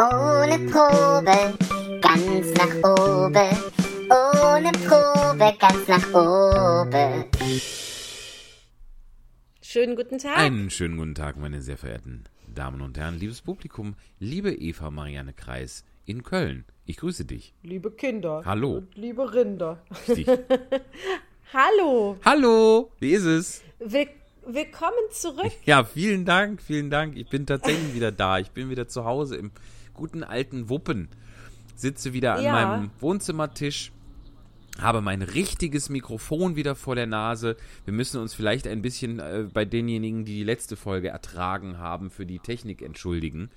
Ohne Probe, ganz nach oben. Ohne Probe, ganz nach oben. Schönen guten Tag. Einen schönen guten Tag, meine sehr verehrten Damen und Herren, liebes Publikum, liebe Eva Marianne Kreis in Köln. Ich grüße dich. Liebe Kinder. Hallo. Und liebe Rinder. Dich. Hallo. Hallo, wie ist es? Will willkommen zurück. Ja, vielen Dank, vielen Dank. Ich bin tatsächlich wieder da. Ich bin wieder zu Hause im guten alten Wuppen. Sitze wieder an Ja. meinem Wohnzimmertisch. Habe mein richtiges Mikrofon wieder vor der Nase. Wir müssen uns vielleicht ein bisschen äh, bei denjenigen, die die letzte Folge ertragen haben, für die Technik entschuldigen.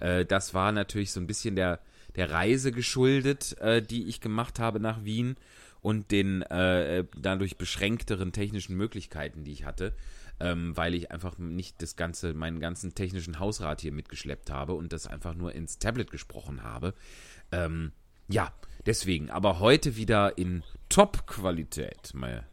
Äh, das war natürlich so ein bisschen der, der Reise geschuldet, äh, die ich gemacht habe nach Wien und den äh, dadurch beschränkteren technischen Möglichkeiten, die ich hatte, ähm, weil ich einfach nicht das ganze, meinen ganzen technischen Hausrat hier mitgeschleppt habe und das einfach nur ins Tablet gesprochen habe. Ähm, ja, deswegen. Aber heute wieder in Top-Qualität, meine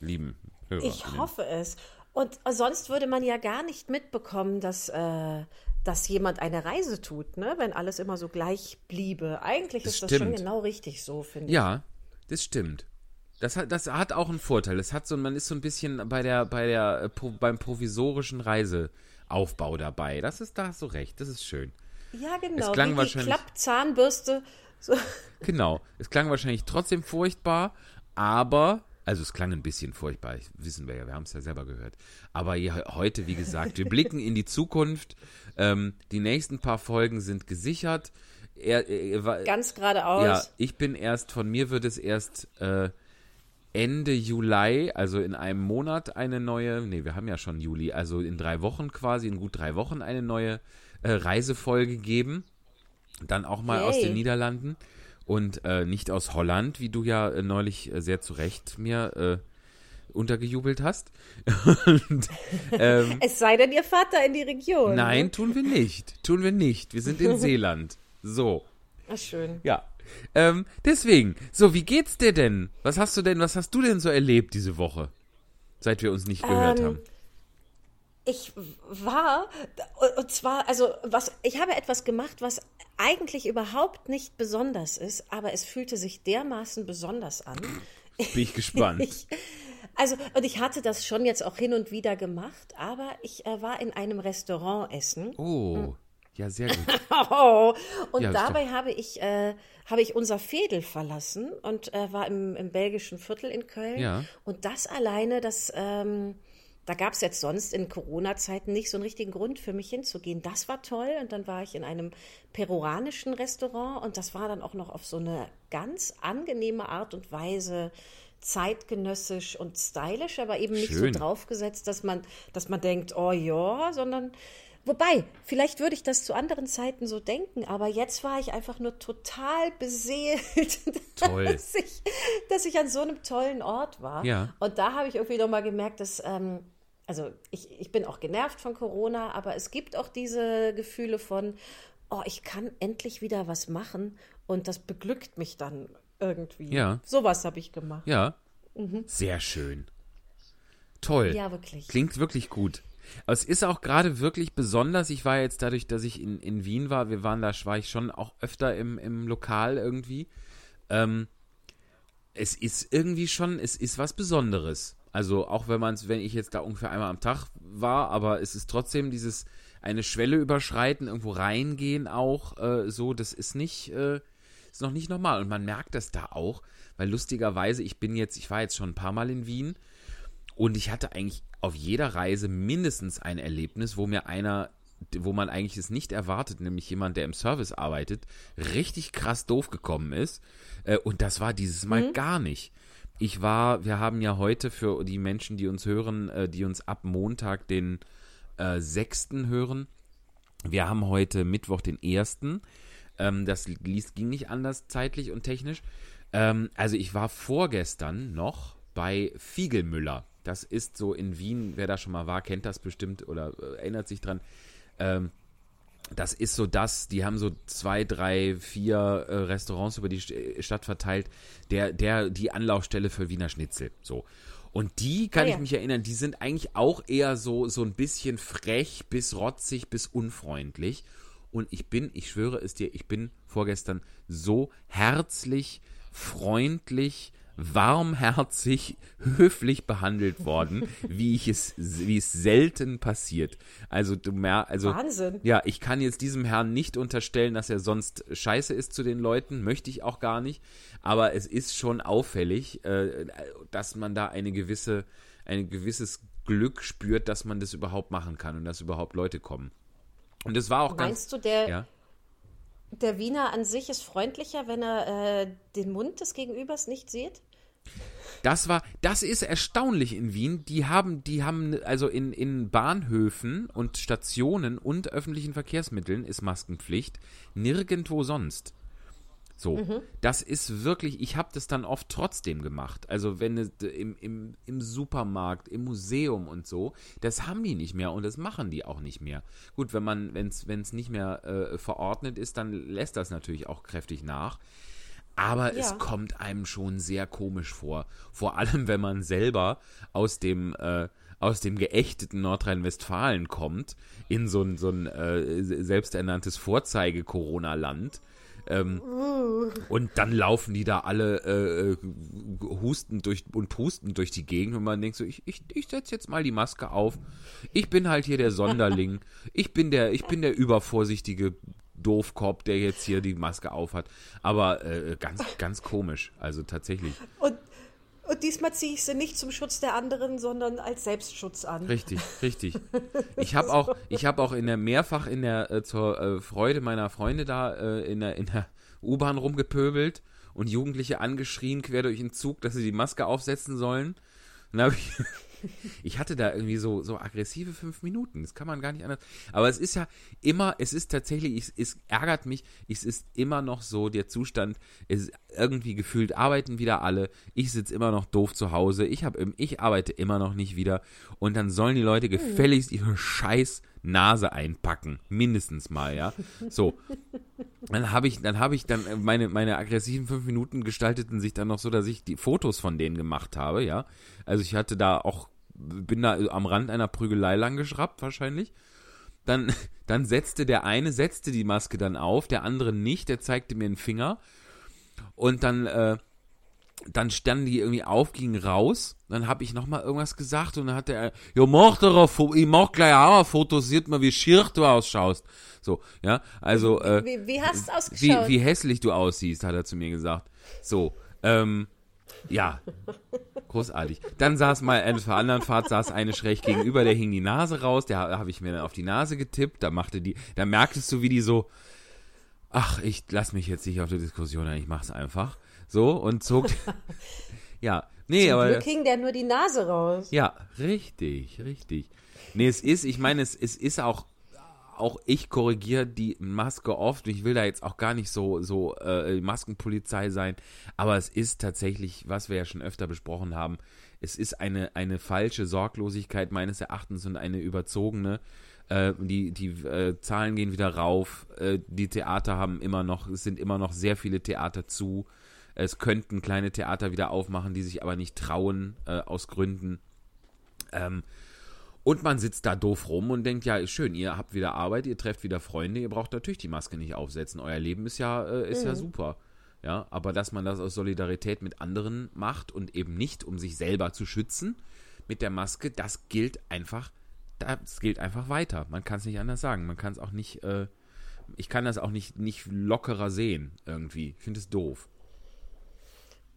lieben Hörer. Ich hoffe es. Und sonst würde man ja gar nicht mitbekommen, dass, äh, dass jemand eine Reise tut, ne? wenn alles immer so gleich bliebe. Eigentlich Das ist das schon stimmt. genau richtig so, finde ich. Ja, das stimmt. Das hat, das hat auch einen Vorteil. Das hat so, man ist so ein bisschen bei der, bei der, äh, beim provisorischen Reiseaufbau dabei. Das ist, da hast du recht. Das ist schön. Ja, genau. klang Wie die wahrscheinlich- Klappzahnbürste. So. Genau. Es klang wahrscheinlich trotzdem furchtbar, aber, also es klang ein bisschen furchtbar, wissen wir ja, wir haben es ja selber gehört. Aber heute, wie gesagt, wir blicken in die Zukunft. Ähm, die nächsten paar Folgen sind gesichert. Er, er, Ganz geradeaus. Ja, ich bin erst, von mir wird es erst äh, Ende Juli, also in einem Monat eine neue, nee, wir haben ja schon Juli, also in drei Wochen quasi, in gut drei Wochen eine neue äh, Reisefolge geben. Dann auch mal aus Yay. den Niederlanden und äh, nicht aus Holland, wie du ja äh, neulich äh, sehr zu Recht mir äh, untergejubelt hast. und, ähm, Es sei denn, ihr fahrt da in die Region. nein, Ne? tun wir nicht. Tun wir nicht. Wir sind in Seeland. So. Ach, schön. Ja. Ähm, deswegen, so, wie geht's dir denn? Was hast du denn, was hast du denn so erlebt diese Woche? Seit wir uns nicht gehört Ähm, haben. Ich war, und zwar, also, was, ich habe etwas gemacht, was eigentlich überhaupt nicht besonders ist, aber es fühlte sich dermaßen besonders an. Bin ich gespannt. Ich, also, und ich hatte das schon jetzt auch hin und wieder gemacht, aber ich äh, war in einem Restaurant essen. oh, ja, sehr gut. Oh, und Ja, dabei habe ich, äh, habe ich unser Fädel verlassen und äh, war im, im belgischen Viertel in Köln. Ja. Und das alleine, das, ähm, da gab es jetzt sonst in Corona-Zeiten nicht so einen richtigen Grund für mich hinzugehen. Das war toll. Und dann war ich in einem peruanischen Restaurant und das war dann auch noch auf so eine ganz angenehme Art und Weise zeitgenössisch und stylisch, aber eben nicht Schön. so draufgesetzt, dass man, dass man denkt, oh ja, sondern Wobei, vielleicht würde ich das zu anderen Zeiten so denken, aber jetzt war ich einfach nur total beseelt, Toll. dass ich, dass ich an so einem tollen Ort war. Ja. Und da habe ich irgendwie nochmal gemerkt, dass, ähm, also ich, ich bin auch genervt von Corona, aber es gibt auch diese Gefühle von, oh, ich kann endlich wieder was machen und das beglückt mich dann irgendwie. Ja. Sowas habe ich gemacht. Ja. Sehr schön. Toll. Mhm. Ja, wirklich. Klingt wirklich gut. Es ist auch gerade wirklich besonders. Ich war jetzt dadurch, dass ich in, in Wien war, wir waren da, war ich schon auch öfter im, im Lokal irgendwie. Ähm, es ist irgendwie schon, es ist was Besonderes. Also auch wenn man es, wenn ich jetzt da ungefähr einmal am Tag war, aber es ist trotzdem dieses eine Schwelle überschreiten, irgendwo reingehen auch äh, so, das ist nicht, äh, ist noch nicht normal. Und man merkt das da auch, weil lustigerweise, ich bin jetzt, ich war jetzt schon ein paar Mal in Wien und ich hatte eigentlich auf jeder Reise mindestens ein Erlebnis, wo mir einer, wo man eigentlich es nicht erwartet, nämlich jemand, der im Service arbeitet, richtig krass doof gekommen ist. Äh, Und das war dieses Mal gar nicht. Ich war, wir haben ja heute für die Menschen, die uns hören, äh, die uns ab Montag den äh, 6. hören, wir haben heute Mittwoch den 1. Ähm, das ging nicht anders zeitlich und technisch. Ähm, also ich war vorgestern noch bei Fiegelmüller. Das ist so in Wien, wer da schon mal war, kennt das bestimmt oder äh, erinnert sich dran. Ähm, das ist so das, die haben so zwei, drei, vier äh, Restaurants über die äh, Stadt verteilt, der, der, die Anlaufstelle für Wiener Schnitzel. So. Und die, kann ich ja. mich erinnern, die sind eigentlich auch eher so, so ein bisschen frech bis rotzig bis unfreundlich. Und ich bin, ich schwöre es dir, ich bin vorgestern so herzlich, freundlich, warmherzig, höflich behandelt worden, wie ich es, wie es selten passiert. Also du mer also Wahnsinn. ja, ich kann jetzt diesem Herrn nicht unterstellen, dass er sonst scheiße ist zu den Leuten, möchte ich auch gar nicht. Aber es ist schon auffällig, äh, dass man da eine gewisse, ein gewisses Glück spürt, dass man das überhaupt machen kann und dass überhaupt Leute kommen. Und es war auch ganz. Meinst du, der, Ja. Der Wiener an sich ist freundlicher, wenn er äh, den Mund des Gegenübers nicht sieht? Das war, das ist erstaunlich in Wien. Die haben, die haben, also in, in Bahnhöfen und Stationen und öffentlichen Verkehrsmitteln ist Maskenpflicht. Nirgendwo sonst. So, das ist wirklich, ich habe das dann oft trotzdem gemacht. Also wenn es im, im, im Supermarkt, im Museum und so, das haben die nicht mehr und das machen die auch nicht mehr. Gut, wenn man, wenn es nicht mehr äh, verordnet ist, dann lässt das natürlich auch kräftig nach. Aber es Ja. kommt einem schon sehr komisch vor. Vor allem, wenn man selber aus dem, äh, aus dem geächteten Nordrhein-Westfalen kommt, in so ein, so ein äh, selbsternanntes Vorzeige-Corona-Land. Ähm, und dann laufen die da alle äh, äh, hustend durch und pustend durch die Gegend und man denkt so, ich, ich, ich setze jetzt mal die Maske auf. Ich bin halt hier der Sonderling. Ich bin der, ich bin der übervorsichtige Doofkopf, der jetzt hier die Maske aufhat. Aber äh, ganz, ganz komisch. Also tatsächlich. Und, und diesmal ziehe ich sie nicht zum Schutz der anderen, sondern als Selbstschutz an. Richtig, richtig. Ich habe auch, ich habe auch in der mehrfach in der äh, zur äh, Freude meiner Freunde da äh, in der in der U-Bahn rumgepöbelt und Jugendliche angeschrien quer durch den Zug, dass sie die Maske aufsetzen sollen. Dann habe ich ich hatte da irgendwie so, so aggressive fünf Minuten. Das kann man gar nicht anders. Aber es ist ja immer, es ist tatsächlich, es, es ärgert mich, es ist immer noch so der Zustand, es ist irgendwie gefühlt arbeiten wieder alle. Ich sitze immer noch doof zu Hause. Ich, hab, ich arbeite immer noch nicht wieder. Und dann sollen die Leute gefälligst ihre scheiß Nase einpacken. Mindestens mal, ja. So. Dann habe ich, dann habe ich dann äh, meine, meine aggressiven fünf Minuten gestalteten sich dann noch so, dass ich die Fotos von denen gemacht habe, ja. Also ich hatte da auch, bin da am Rand einer Prügelei lang geschraubt wahrscheinlich. Dann, dann setzte der eine, setzte die Maske dann auf, der andere nicht, der zeigte mir einen Finger. Und dann, äh, dann standen die irgendwie auf, gingen raus. Dann habe ich nochmal irgendwas gesagt und dann hat er, ja, mach Foto, ich mach gleich auch ein Foto, sieht mal, wie schier du ausschaust. So, ja, also, äh, Wie, wie hast du wie, ausgeschaut? wie hässlich du aussiehst, hat er zu mir gesagt. So, ähm, ja, großartig. Dann saß mal, äh, auf der anderen Fahrt saß eine schräg gegenüber, der hing die Nase raus, der habe ich mir dann auf die Nase getippt, da machte die, da merktest du, wie die so, ach, ich lass mich jetzt nicht auf die Diskussion ein, ich mach's einfach. So, und zog, ja, nee, Zum aber. Glück hing der nur die Nase raus. Ja, richtig, richtig. Nee, es ist, ich meine, es, es ist auch, auch ich korrigiere die Maske oft. Ich will da jetzt auch gar nicht so, so äh, Maskenpolizei sein, aber es ist tatsächlich, was wir ja schon öfter besprochen haben, es ist eine, eine falsche Sorglosigkeit meines Erachtens und eine überzogene. Äh, die die äh, Zahlen gehen wieder rauf. Äh, die Theater haben immer noch, es sind immer noch sehr viele Theater zu. Es könnten kleine Theater wieder aufmachen, die sich aber nicht trauen, äh, aus Gründen. Ähm, und man sitzt da doof rum und denkt, ja, ist schön, ihr habt wieder Arbeit, ihr trefft wieder Freunde, ihr braucht natürlich die Maske nicht aufsetzen. Euer Leben ist ja, äh, ist ja super. Ja, aber dass man das aus Solidarität mit anderen macht und eben nicht, um sich selber zu schützen mit der Maske, das gilt einfach, das gilt einfach weiter. Man kann es nicht anders sagen. Man kann es auch nicht, äh, ich kann das auch nicht, nicht lockerer sehen irgendwie. Ich finde es doof.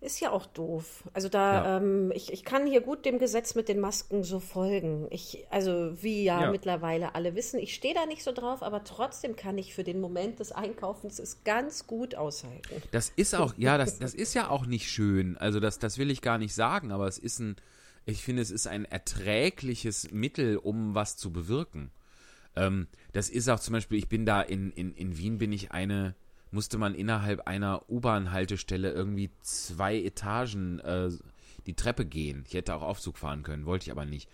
Ist ja auch doof. Also da, Ja. ähm, ich, ich kann hier gut dem Gesetz mit den Masken so folgen. Ich, also wie ja, Ja. mittlerweile alle wissen, ich stehe da nicht so drauf, aber trotzdem kann ich für den Moment des Einkaufens es ganz gut aushalten. Das ist auch, ja, das, das ist ja auch nicht schön. Also das, das will ich gar nicht sagen, aber es ist ein, ich finde, es ist ein erträgliches Mittel, um was zu bewirken. Ähm, das ist auch zum Beispiel, ich bin da in, in, in Wien, bin ich eine, musste man innerhalb einer U-Bahn-Haltestelle irgendwie zwei Etagen äh, die Treppe gehen. Ich hätte auch Aufzug fahren können, wollte ich aber nicht.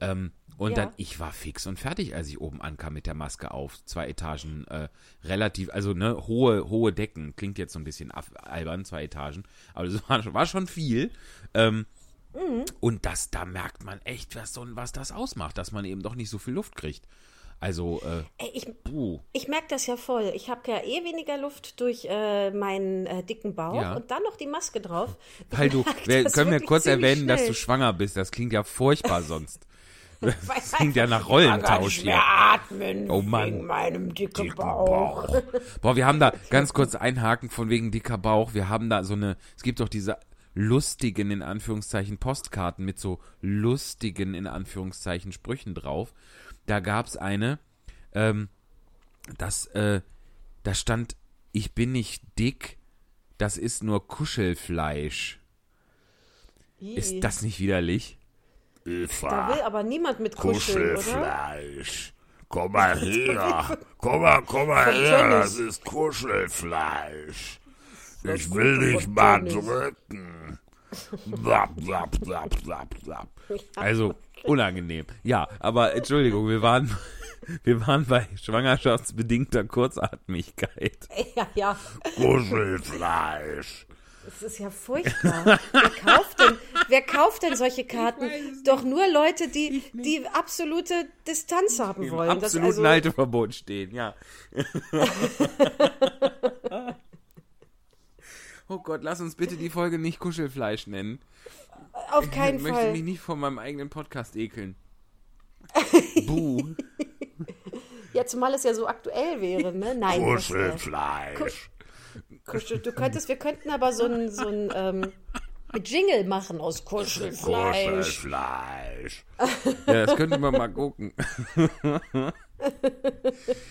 Ähm, und Ja. dann, ich war fix und fertig, als ich oben ankam mit der Maske auf. Zwei Etagen, äh, relativ, also ne, hohe, hohe Decken. Klingt jetzt so ein bisschen albern, zwei Etagen. Aber das war, schon- war schon viel. Ähm, Und das, da merkt man echt, was, so, was das ausmacht, dass man eben doch nicht so viel Luft kriegt. Also, äh, ich, puh. ich merke das ja voll. Ich habe ja eh weniger Luft durch äh, meinen äh, dicken Bauch Ja. und dann noch die Maske drauf. Weil du, das können wir kurz erwähnen, dass du schnell. schwanger bist. Das klingt ja furchtbar sonst. Das klingt ja nach Rollentausch hier. atmen Oh Mann. wegen meinem dicken, Dicken Bauch. Bauch. Boah, wir haben da ganz kurz einhaken von wegen dicker Bauch. Wir haben da so eine, es gibt doch diese lustigen, in Anführungszeichen, Postkarten mit so lustigen, in Anführungszeichen, Sprüchen drauf. Da gab's eine, ähm, das, äh, da stand, ich bin nicht dick, das ist nur Kuschelfleisch. Ist das nicht widerlich? Da will aber niemand mit kuscheln, oder? Kuschelfleisch. Komm mal her. Komm mal, komm mal her. Das ist Kuschelfleisch. Ich will dich mal drücken. Blab, blab, blab, blab, blab. Also unangenehm. Ja, aber Entschuldigung, wir waren, wir waren bei schwangerschaftsbedingter Kurzatmigkeit. Ja, ja. Kuschelfleisch. Das ist ja furchtbar. wer, kauft denn, wer kauft denn solche Karten? Doch nur Leute, die, die absolute Distanz haben Im wollen. Das absoluten also, Halteverbot stehen, ja. oh Gott, lass uns bitte die Folge nicht Kuschelfleisch nennen. auf keinen ich möchte Fall. mich nicht von meinem eigenen Podcast ekeln. Buh. Ja, zumal es ja so aktuell wäre, ne? Nein. Kuschelfleisch. Kuschel, du könntest, wir könnten aber so ein, so ein ähm, Jingle machen aus Kuschelfleisch. Kuschelfleisch. Ja, das könnten wir mal gucken.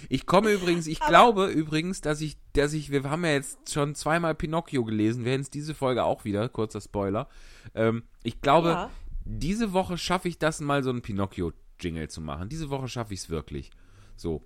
Ich komme übrigens, ich glaube übrigens, dass ich, dass ich, wir haben ja jetzt schon zweimal Pinocchio gelesen, werden es diese Folge auch wieder, kurzer Spoiler. Ähm, ich glaube, Ja. diese Woche schaffe ich das mal so einen Pinocchio-Jingle zu machen. Diese Woche schaffe ich es wirklich. So.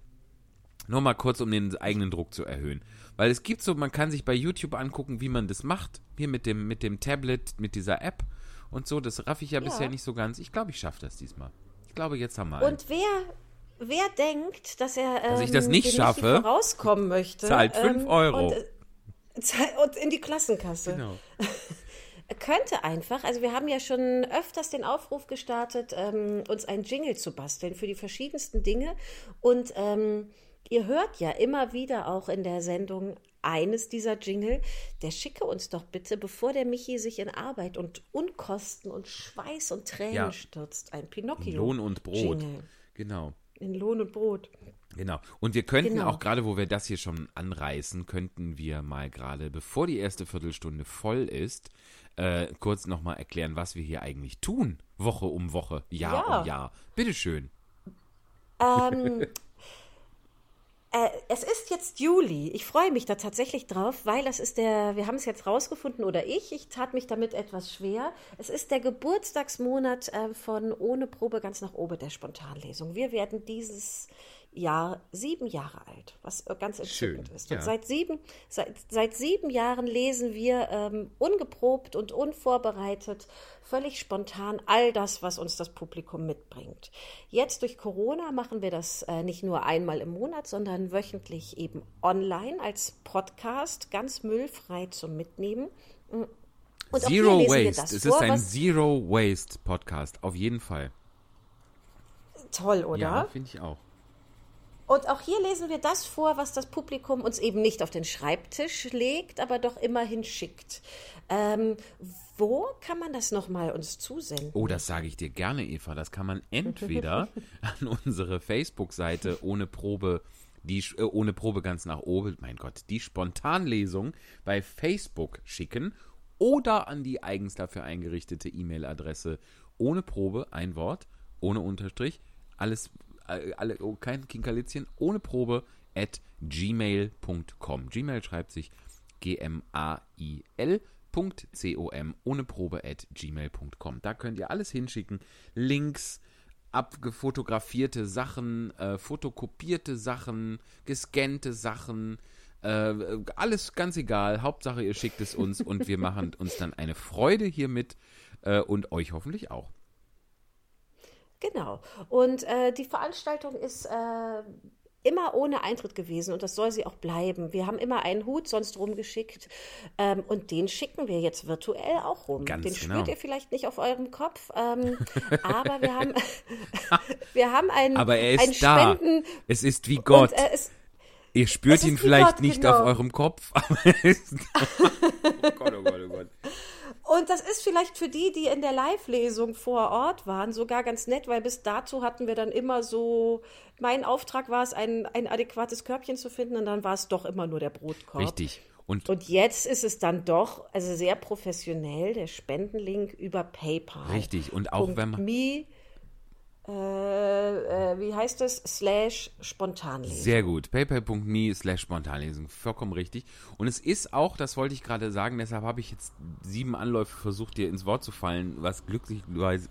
Nur mal kurz, um den eigenen Druck zu erhöhen. Weil es gibt so, man kann sich bei YouTube angucken, wie man das macht. Hier mit dem, mit dem Tablet, mit dieser App und so. Das raff ich ja, bisher nicht so ganz. Ich glaube, ich schaffe das diesmal. Ich glaube, jetzt haben wir einen. Und wer, wer denkt, dass er ähm, Dass ich das nicht schaffe, vorauskommen möchte, zahlt fünf ähm, Euro. Und, äh, und in die Klassenkasse. Genau. Könnte einfach, also wir haben ja schon öfters den Aufruf gestartet, ähm, uns ein Jingle zu basteln für die verschiedensten Dinge. Und ähm, ihr hört ja immer wieder auch in der Sendung eines dieser Jingle. Der schicke uns doch bitte, bevor der Michi sich in Arbeit und Unkosten und Schweiß und Tränen Ja. stürzt, ein Pinocchio. Lohn und Brot. Jingle. Genau. In Lohn und Brot. Genau. Und wir könnten Genau. auch gerade, wo wir das hier schon anreißen, könnten wir mal gerade, bevor die erste Viertelstunde voll ist, äh, kurz nochmal erklären, was wir hier eigentlich tun. Woche um Woche, Jahr Ja. um Jahr. Bitteschön. Ähm, äh, es ist jetzt Juli. Ich freue mich da tatsächlich drauf, weil das ist der, wir haben es jetzt rausgefunden oder ich, ich tat mich damit etwas schwer. Es ist der Geburtstagsmonat äh, von Ohne Probe ganz nach oben der Spontanlesung. Wir werden dieses Jahr sieben Jahre alt, was äh, ganz entzückend Schön, ist. Und ja. seit sieben, seit, seit sieben Jahren lesen wir ähm, ungeprobt und unvorbereitet, völlig spontan all das, was uns das Publikum mitbringt. Jetzt durch Corona machen wir das äh, nicht nur einmal im Monat, sondern wöchentlich eben online als Podcast, ganz müllfrei zum Mitnehmen. Und auch hier Zero Waste. das Es vor, ist ein Zero Waste Podcast. Auf jeden Fall. Toll, oder? Ja, finde ich auch. Und auch hier lesen wir das vor, was das Publikum uns eben nicht auf den Schreibtisch legt, aber doch immerhin schickt. Ähm, wo kann man das nochmal uns zusenden? Oh, das sage ich dir gerne, Eva. Das kann man entweder an unsere Facebook-Seite ohne Probe, die äh, ohne Probe ganz nach oben, mein Gott, die Spontanlesung bei Facebook schicken oder an die eigens dafür eingerichtete E-Mail-Adresse ohne Probe, ein Wort, ohne Unterstrich, alles, alle, oh, kein Kinkerlitzchen, ohne Probe at gmail.com. Gmail schreibt sich G-M-A-I-L. ohne Probe at gmail.com. Da könnt ihr alles hinschicken. Links, abgefotografierte Sachen, äh, fotokopierte Sachen, gescannte Sachen, äh, alles ganz egal. Hauptsache, ihr schickt es uns und wir machen uns dann eine Freude hiermit äh, und euch hoffentlich auch. Genau. Und äh, die Veranstaltung ist äh, immer ohne Eintritt gewesen und das soll sie auch bleiben. Wir haben immer einen Hut sonst rumgeschickt ähm, und den schicken wir jetzt virtuell auch rum. Ganz den genau. spürt ihr vielleicht nicht auf eurem Kopf, ähm, aber wir haben, wir haben einen, Aber er einen ist da. Spenden Es ist wie Gott. und äh, es, Ihr spürt ihn vielleicht Gott, nicht genau. auf eurem Kopf, aber er ist. oh Gott, oh Gott, oh Gott. Und das ist vielleicht für die, die in der Live-Lesung vor Ort waren, sogar ganz nett, weil bis dato hatten wir dann immer so, mein Auftrag war es, ein, ein adäquates Körbchen zu finden und dann war es doch immer nur der Brotkorb. Richtig. Und Und jetzt ist es dann doch, also sehr professionell, der Spendenlink über PayPal. Richtig. Und auch wenn man. Me, äh, äh, wie heißt es? Slash Spontanlesen. Sehr gut. PayPal.me slash Spontanlesung. Vollkommen richtig. Und es ist auch, das wollte ich gerade sagen, deshalb habe ich jetzt sieben Anläufe versucht, dir ins Wort zu fallen, was glücklicherweise,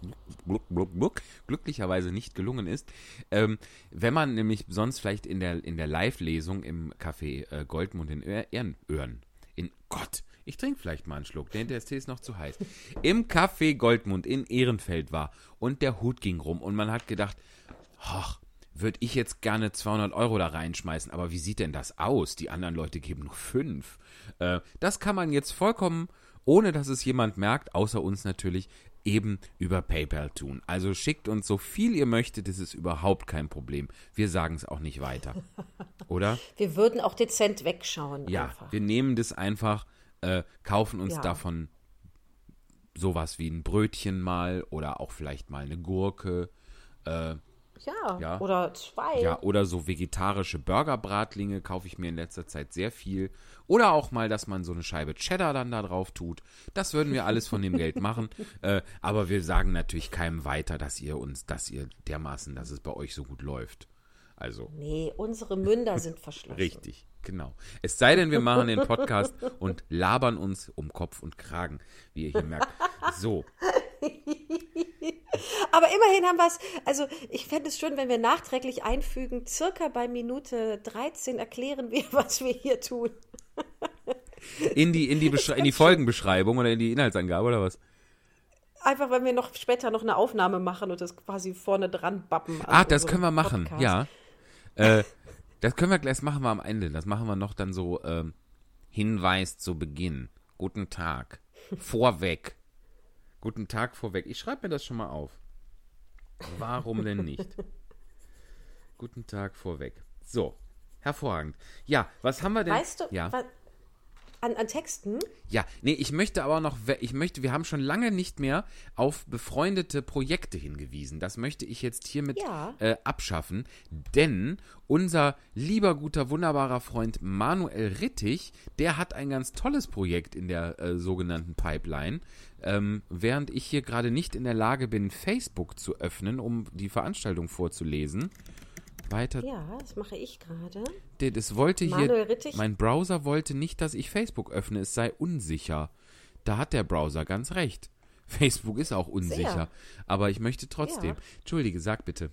glücklicherweise nicht gelungen ist. Ähm, wenn man nämlich sonst vielleicht in der, in der Live-Lesung im Café äh, Goldmund in Ehrenöhren, in Gott, ich trinke vielleicht mal einen Schluck, denn der Tee ist noch zu heiß, im Café Goldmund in Ehrenfeld war und der Hut ging rum und man hat gedacht, ach, würde ich jetzt gerne 200 Euro da reinschmeißen, aber wie sieht denn das aus? Die anderen Leute geben nur fünf. Äh, das kann man jetzt vollkommen, ohne dass es jemand merkt, außer uns natürlich, eben über PayPal tun. Also schickt uns so viel ihr möchtet, das ist überhaupt kein Problem. Wir sagen es auch nicht weiter. Oder? Wir würden auch dezent wegschauen. Ja, einfach. wir nehmen das einfach, äh, kaufen uns Ja. davon sowas wie ein Brötchen mal oder auch vielleicht mal eine Gurke. Äh, ja, Ja. oder zwei. Ja, oder so vegetarische Burgerbratlinge kaufe ich mir in letzter Zeit sehr viel. Oder auch mal, dass man so eine Scheibe Cheddar dann da drauf tut. Das würden wir alles von dem Geld machen. Äh, aber wir sagen natürlich keinem weiter, dass ihr uns, dass ihr dermaßen, dass es bei euch so gut läuft. Also, Nee, unsere Münder sind verschlossen. richtig, genau. Es sei denn, wir machen den Podcast und labern uns um Kopf und Kragen, wie ihr hier merkt. So, Aber immerhin haben wir es, also ich fände es schön, wenn wir nachträglich einfügen, circa bei Minute 13 erklären wir, was wir hier tun. in die, in die, in die Folgenbeschreibung oder in die Inhaltsangabe oder was? Einfach, wenn wir noch später noch eine Aufnahme machen und das quasi vorne dran bappen. Ah, das können wir machen, Podcast. ja. Äh, das können wir, das machen wir am Ende. Das machen wir noch dann so ähm, Hinweis zu Beginn. Guten Tag. Vorweg. Guten Tag vorweg. Ich schreibe mir das schon mal auf. Warum denn nicht? Guten Tag vorweg. So, hervorragend. Ja, was haben wir denn? Weißt du, ja. wa- an, an Texten? Ja, nee, ich möchte aber noch, ich möchte, wir haben schon lange nicht mehr auf befreundete Projekte hingewiesen. Das möchte ich jetzt hiermit Ja. äh, abschaffen, denn unser lieber, guter, wunderbarer Freund Manuel Rittich, der hat ein ganz tolles Projekt in der äh, sogenannten Pipeline. Ähm, während ich hier gerade nicht in der Lage bin, Facebook zu öffnen, um die Veranstaltung vorzulesen. Weiter Ja, das mache ich gerade. Das wollte Manuel hier. Rittich? Mein Browser wollte nicht, dass ich Facebook öffne. Es sei unsicher. Da hat der Browser ganz recht. Facebook ist auch unsicher. Sehr. Aber ich möchte trotzdem. Ja. Entschuldige, sag bitte.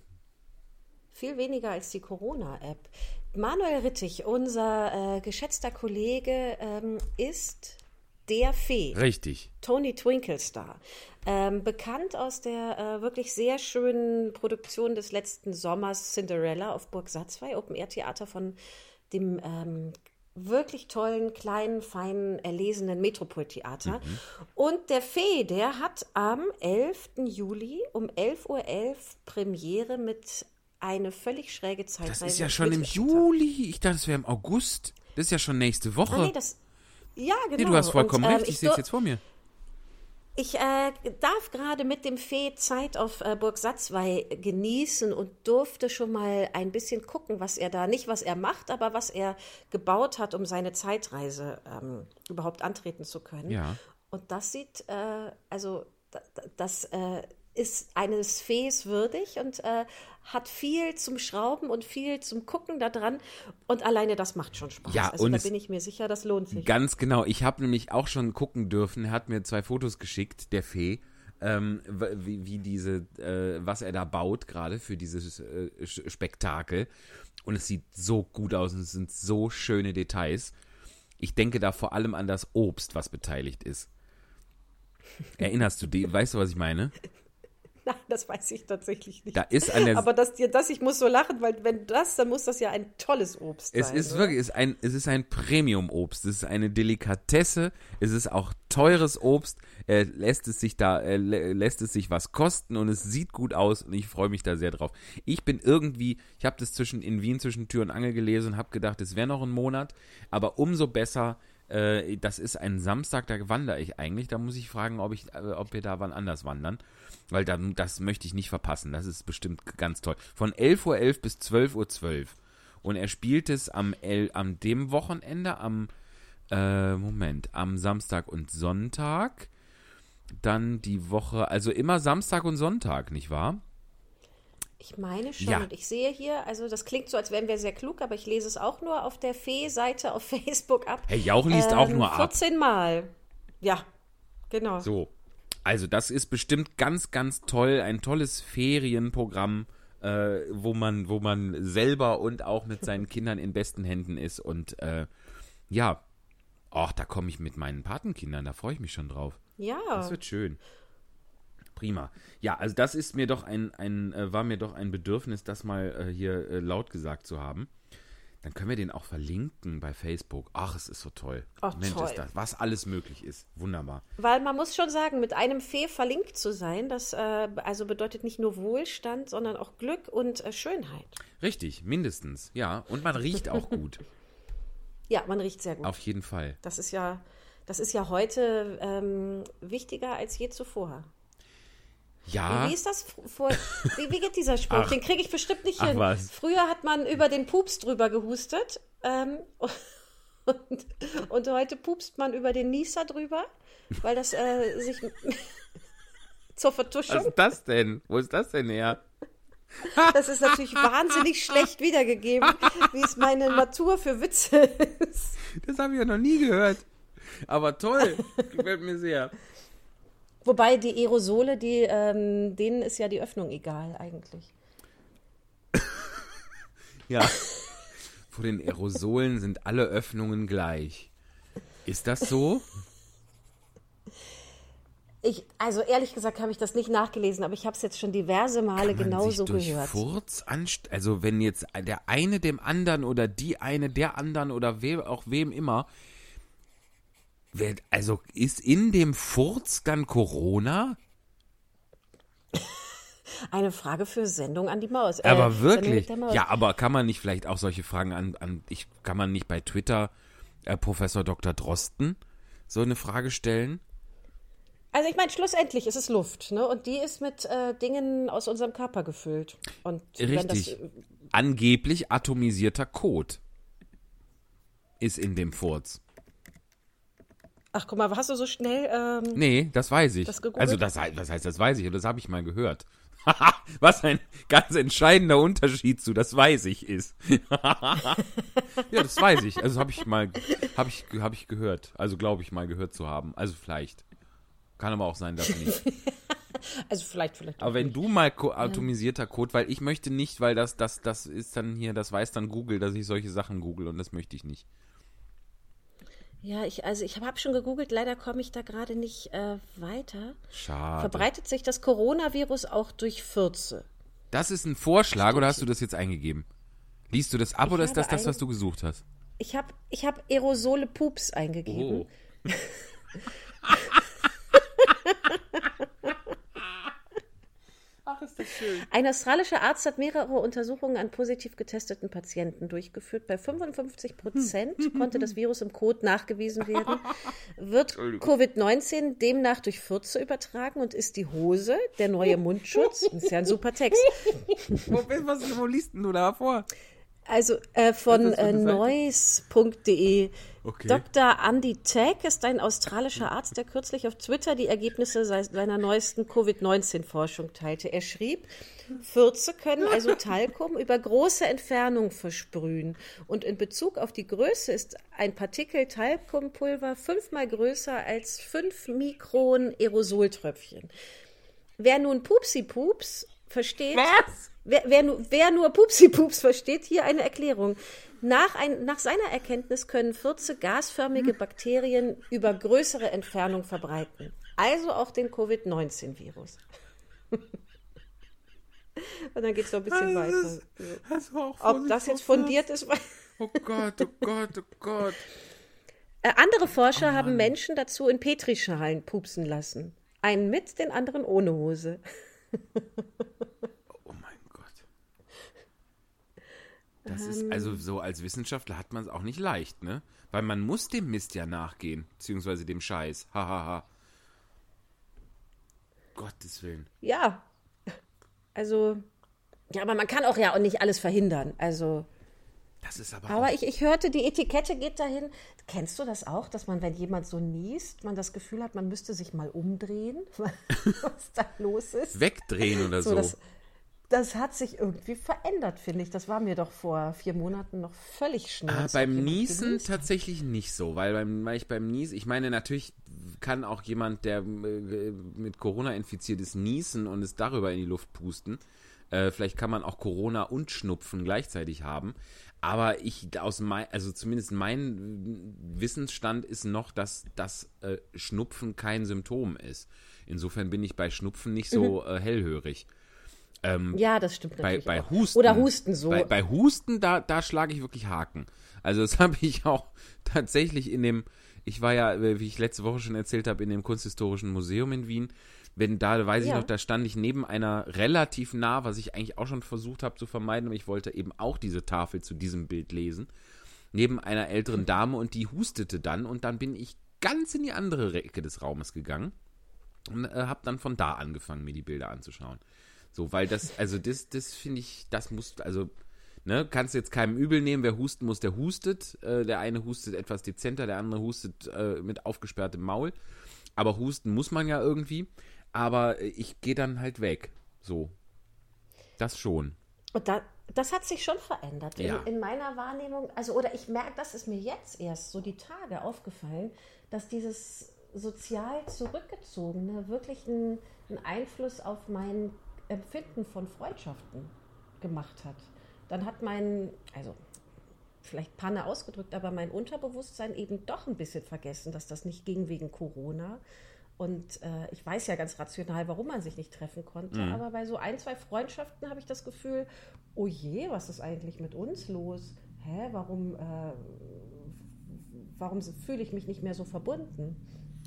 Viel weniger als die Corona-App. Manuel Rittich, unser äh, geschätzter Kollege, ähm, ist der Fee. Richtig. Tony Twinklestar. Ähm, bekannt aus der äh, wirklich sehr schönen Produktion des letzten Sommers Cinderella auf Burg Satzwey, Open-Air-Theater von dem ähm, wirklich tollen, kleinen, feinen, erlesenen Metropoltheater. Und der Fee, der hat am 11. Juli um 11.11 Uhr Premiere mit eine völlig schräge Zeitreise. Das ist ja schon im. Juli. Ich dachte, es wäre im August. Das ist ja schon nächste Woche. Nee, das, ja, genau. nee, du hast vollkommen Und, ähm, recht. Ich ich sehe es jetzt vor mir. Ich äh, darf gerade mit dem Fee Zeit auf äh, Burg Satzwey genießen und durfte schon mal ein bisschen gucken, was er da, nicht was er macht, aber was er gebaut hat, um seine Zeitreise ähm, überhaupt antreten zu können. Ja. Und das sieht, äh, also da- da- das äh, ist eines Fees würdig und äh, hat viel zum Schrauben und viel zum Gucken da dran. Und alleine das macht schon Spaß. Ja, also und da bin ich mir sicher, das lohnt sich. Ganz genau. Ich habe nämlich auch schon gucken dürfen. Er hat mir zwei Fotos geschickt, der Fee, ähm, wie, wie diese, äh, was er da baut gerade für dieses äh, Spektakel. Und es sieht so gut aus und es sind so schöne Details. Ich denke da vor allem an das Obst, was beteiligt ist. Erinnerst du dich? Weißt du, was ich meine? Nein, das weiß ich tatsächlich nicht. Da ist der Aber das, das, ich muss so lachen, weil wenn das, dann muss das ja ein tolles Obst Es sein. ist oder? wirklich, es ist ein, es ist ein Premium-Obst. Es ist eine Delikatesse. Es ist auch teures Obst. Er lässt es sich da, lä- lässt es sich was kosten und es sieht gut aus und ich freue mich da sehr drauf. Ich bin irgendwie, ich habe das zwischen in Wien zwischen Tür und Angel gelesen und habe gedacht, es wäre noch ein Monat, aber umso besser. Äh, das ist ein Samstag, da wandere ich eigentlich. Da muss ich fragen, ob ich, äh, ob wir da wann anders wandern. Weil dann, das möchte ich nicht verpassen. Das ist bestimmt ganz toll. Von 11.11 Uhr bis 12.12 Uhr. Und er spielt es am, El am dem Wochenende, am äh, Moment, am Samstag und Sonntag. Dann die Woche, also immer Samstag und Sonntag, nicht wahr? Ich meine schon. Ja. Und ich sehe hier, also das klingt so, als wären wir sehr klug, aber ich lese es auch nur auf der Fee-Seite auf Facebook ab. Herr Jauch liest auch Ähm, nur ab. 14 Mal. Ja, genau. So. Also, das ist bestimmt ganz, ganz toll. Ein tolles Ferienprogramm, äh, wo, man, wo man selber und auch mit seinen Kindern in besten Händen ist. Und äh, ja, ach, da komme ich mit meinen Patenkindern, da freue ich mich schon drauf. Ja. Das wird schön. Prima. Ja, also das ist mir doch ein, ein äh, war mir doch ein Bedürfnis, das mal äh, hier äh, laut gesagt zu haben. Dann können wir den auch verlinken bei Facebook. Ach, es ist so toll. Ach, Mensch, toll. ist das, was alles möglich ist. Wunderbar. Weil man muss schon sagen, mit einem Fee verlinkt zu sein, das äh, also bedeutet nicht nur Wohlstand, sondern auch Glück und äh, Schönheit. Richtig, mindestens. Ja, und man riecht auch gut. Ja, man riecht sehr gut. Auf jeden Fall. Das ist ja, das ist ja heute ähm, wichtiger als je zuvor. Ja, Wie, wie ist das vor? Wie, wie geht dieser Spruch? Ach. Den kriege ich bestimmt nicht hin. was. Früher hat man über den Pups drüber gehustet ähm, und, und heute pupst man über den Nieser drüber, weil das äh, sich zur was Vertuschung. ist das denn? Wo ist das denn her? Das ist natürlich wahnsinnig schlecht wiedergegeben, wie es meine Natur für Witze ist. Das habe ich ja noch nie gehört. Aber toll, gefällt mir sehr. Wobei die Aerosole, die, ähm, denen ist ja die Öffnung egal eigentlich. Ja. Vor den Aerosolen sind alle Öffnungen gleich. Ist das so? Ich, also ehrlich gesagt habe ich das nicht nachgelesen, aber ich habe es jetzt schon diverse Male Kann man genauso sich durch gehört. Furz anst also wenn jetzt der eine dem anderen oder die eine der anderen oder wem auch wem immer, also ist in dem Furz dann Corona? Eine Frage für Sendung an die Maus. Äh, Aber wirklich? Maus. Ja, aber kann man nicht vielleicht auch solche Fragen an, an ich kann man nicht bei Twitter äh, Professor Dr. Drosten so eine Frage stellen? Also ich meine, schlussendlich ist es Luft, ne? Und die ist mit äh, Dingen aus unserem Körper gefüllt. Und wenn das, Richtig. Angeblich atomisierter Kot ist in dem Furz. Ach guck mal, hast du so schnell? Ähm, Nee, das weiß ich. Das also das, das heißt, das weiß ich und das habe ich mal gehört. Was ein ganz entscheidender Unterschied zu das weiß ich ist. ja, das weiß ich. Also habe ich mal habe ich habe ich gehört. Also glaube ich mal gehört zu haben. Also vielleicht. Kann aber auch sein, dass nicht. also vielleicht, vielleicht. Aber wenn du mal ko atomisierter Code, weil ich möchte nicht, weil das das das ist dann hier, das weiß dann Google, dass ich solche Sachen google und das möchte ich nicht. Ja, ich, also ich habe hab schon gegoogelt, leider komme ich da gerade nicht äh, weiter. Schade. Verbreitet sich das Coronavirus auch durch Fürze? Das ist ein Vorschlag oder hast du das jetzt eingegeben? Liest du das ab oder ist das das, was du gesucht hast? Ich habe ich hab Aerosole Pups eingegeben. Oh. Ach, ist das schön. Ein australischer Arzt hat mehrere Untersuchungen an positiv getesteten Patienten durchgeführt. Bei 55 Prozent konnte das Virus im Kot nachgewiesen werden. Wird Covid-19 demnach durch Fürze übertragen und ist die Hose der neue Mundschutz? Das ist ja ein super Text. Wo, was, wo liest denn du da vor? Also äh, von äh, noise.de. Okay. Dr. Andy Tag ist ein australischer Arzt, der kürzlich auf Twitter die Ergebnisse sei- seiner neuesten Covid-19-Forschung teilte. Er schrieb, Fürze können also Talkum über große Entfernung versprühen. Und in Bezug auf die Größe ist ein Partikel Talkumpulver fünfmal größer als fünf Mikron Aerosoltröpfchen. Wer nun Pupsi Pups versteht. Was? Wer, wer, nur, wer nur Pupsi Pups versteht, hier eine Erklärung. Nach, ein, nach seiner Erkenntnis können Fürze gasförmige Bakterien über größere Entfernung verbreiten. Also auch den Covid-19-Virus. Und dann geht es so ein bisschen Das weiter. Das auch Ob das jetzt fundiert ist, Oh Gott, oh Gott, oh Gott. Äh, andere Forscher haben Menschen dazu in Petrischalen pupsen lassen. Einen mit, den anderen ohne Hose. Oh mein Gott. Das ist, also so als Wissenschaftler hat man es auch nicht leicht, ne? Weil man muss dem Mist ja nachgehen, beziehungsweise dem Scheiß. Hahaha. Gottes Willen. Ja. Also, ja, aber man kann auch ja auch nicht alles verhindern. Also, Das ist aber, aber ich, ich hörte, die Etikette geht dahin. Kennst du das auch, dass man, wenn jemand so niest, man das Gefühl hat, man müsste sich mal umdrehen, was da los ist? wegdrehen oder so. So, das, das hat sich irgendwie verändert, finde ich. Das war mir doch vor vier Monaten noch völlig schnell. Ah, beim Niesen tatsächlich nicht so, weil, beim, weil ich beim Niesen, ich meine, natürlich kann auch jemand, der äh, mit Corona infiziert ist, niesen und es darüber in die Luft pusten. Äh, vielleicht kann man auch Corona und Schnupfen gleichzeitig haben. Aber ich aus mein, also zumindest mein Wissensstand ist noch, dass das äh, Schnupfen kein Symptom ist. Insofern bin ich bei Schnupfen nicht so äh, hellhörig. Ja, das stimmt bei, natürlich. bei auch. Husten. Oder Husten so. Bei, bei Husten, da, da schlage ich wirklich Haken. Also das habe ich auch tatsächlich in dem, ich war ja, wie ich letzte Woche schon erzählt habe, in dem Kunsthistorischen Museum in Wien. Wenn da, weiß ich Ja. noch, da stand ich neben einer relativ nah, was ich eigentlich auch schon versucht habe zu vermeiden, aber ich wollte eben auch diese Tafel zu diesem Bild lesen, neben einer älteren Dame und die hustete dann und dann bin ich ganz in die andere Ecke des Raumes gegangen und äh, habe dann von da angefangen, mir die Bilder anzuschauen. So, weil das, also das, das finde ich, das muss, also, ne, kannst du jetzt keinem übel nehmen, wer husten muss, der hustet. Äh, der eine hustet etwas dezenter, der andere hustet äh, mit aufgesperrtem Maul. Aber husten muss man ja irgendwie. Aber äh, ich gehe dann halt weg. So. Das schon. Und da, das hat sich schon verändert Ja. in, in meiner Wahrnehmung. Also, oder ich merke, das ist mir jetzt erst so die Tage aufgefallen, dass dieses sozial zurückgezogene wirklich einen, einen Einfluss auf mein Empfinden von Freundschaften gemacht hat. Dann hat mein, also vielleicht Panne ausgedrückt, aber mein Unterbewusstsein eben doch ein bisschen vergessen, dass das nicht ging wegen Corona. Und äh, ich weiß ja ganz rational, warum man sich nicht treffen konnte. Aber bei so ein, zwei Freundschaften habe ich das Gefühl, oh je, was ist eigentlich mit uns los? Hä, warum, äh, warum fühle ich mich nicht mehr so verbunden?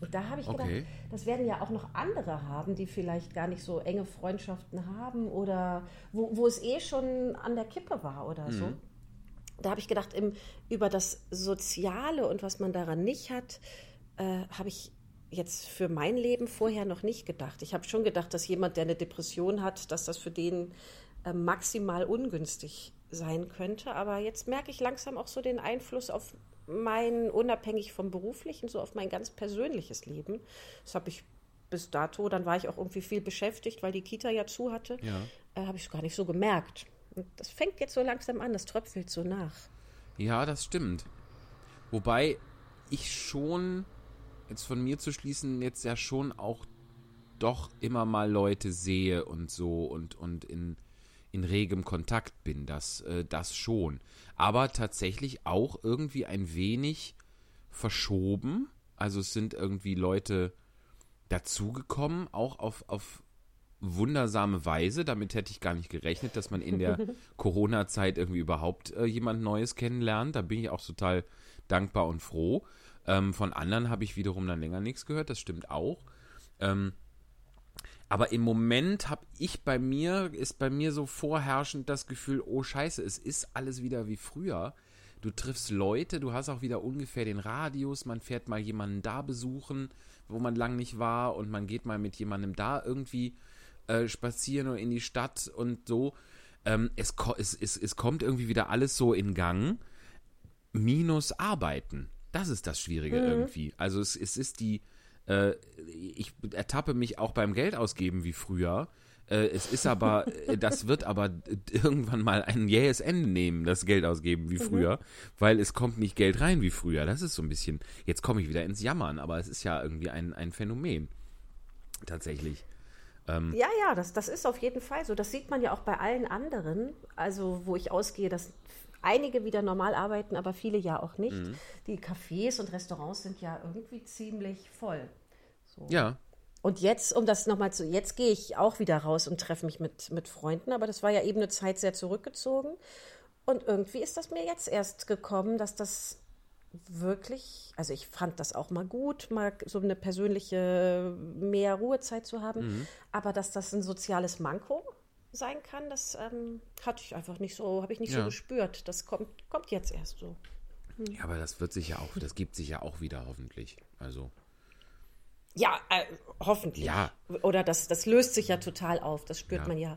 Und da habe ich gedacht, Okay. das werden ja auch noch andere haben, die vielleicht gar nicht so enge Freundschaften haben oder wo, wo es eh schon an der Kippe war oder so. Da habe ich gedacht, im, über das Soziale und was man daran nicht hat, äh, habe ich jetzt für mein Leben vorher noch nicht gedacht. Ich habe schon gedacht, dass jemand, der eine Depression hat, dass das für den äh, maximal ungünstig sein könnte. Aber jetzt merke ich langsam auch so den Einfluss auf mein, unabhängig vom beruflichen, so auf mein ganz persönliches Leben. Das habe ich bis dato, dann war ich auch irgendwie viel beschäftigt, weil die Kita ja zu hatte, Ja. äh, habe ich es gar nicht so gemerkt. Und das fängt jetzt so langsam an, das tröpfelt so nach. Ja, das stimmt. Wobei ich schon, jetzt von mir zu schließen, jetzt ja schon auch doch immer mal Leute sehe und so und, und in, in regem Kontakt bin. Das, äh, das schon. Aber tatsächlich auch irgendwie ein wenig verschoben. Also es sind irgendwie Leute dazugekommen, auch auf, auf wundersame Weise. Damit hätte ich gar nicht gerechnet, dass man in der Corona-Zeit irgendwie überhaupt äh, jemand Neues kennenlernt. Da bin ich auch total dankbar und froh. Ähm, von anderen habe ich wiederum dann länger nichts gehört, das stimmt auch. Ähm, aber im Moment habe ich bei mir, ist bei mir so vorherrschend das Gefühl, oh scheiße, es ist alles wieder wie früher. Du triffst Leute, du hast auch wieder ungefähr den Radius, man fährt mal jemanden da besuchen, wo man lang nicht war und man geht mal mit jemandem da irgendwie äh, spazieren oder in die Stadt und so. Ähm, es, es, es, es kommt irgendwie wieder alles so in Gang, minus Arbeiten. Das ist das Schwierige irgendwie. Also es, es ist die, äh, ich ertappe mich auch beim Geld ausgeben wie früher. Äh, es ist aber, äh, das wird aber irgendwann mal ein jähes Ende nehmen, das Geld ausgeben wie früher, weil es kommt nicht Geld rein wie früher. Das ist so ein bisschen, jetzt komme ich wieder ins Jammern, aber es ist ja irgendwie ein, ein Phänomen. Tatsächlich. Ja, ja, das, das ist auf jeden Fall so. Das sieht man ja auch bei allen anderen. Also, wo ich ausgehe, dass einige wieder normal arbeiten, aber viele ja auch nicht. Die Cafés und Restaurants sind ja irgendwie ziemlich voll. So. Ja, Und jetzt, um das nochmal zu, jetzt gehe ich auch wieder raus und treffe mich mit, mit Freunden, aber das war ja eben eine Zeit sehr zurückgezogen. Und irgendwie ist das mir jetzt erst gekommen, dass das wirklich, also ich fand das auch mal gut, mal so eine persönliche mehr Ruhezeit zu haben, Mhm. aber dass das ein soziales Manko sein kann, das ähm, hatte ich einfach nicht so, habe ich nicht Ja. so gespürt. Das kommt, kommt jetzt erst so. Ja, aber das wird sich ja auch, das gibt sich ja auch wieder hoffentlich. Also, Ja, äh, hoffentlich. Ja. Oder das, das löst sich ja total auf. Das spürt Ja. man ja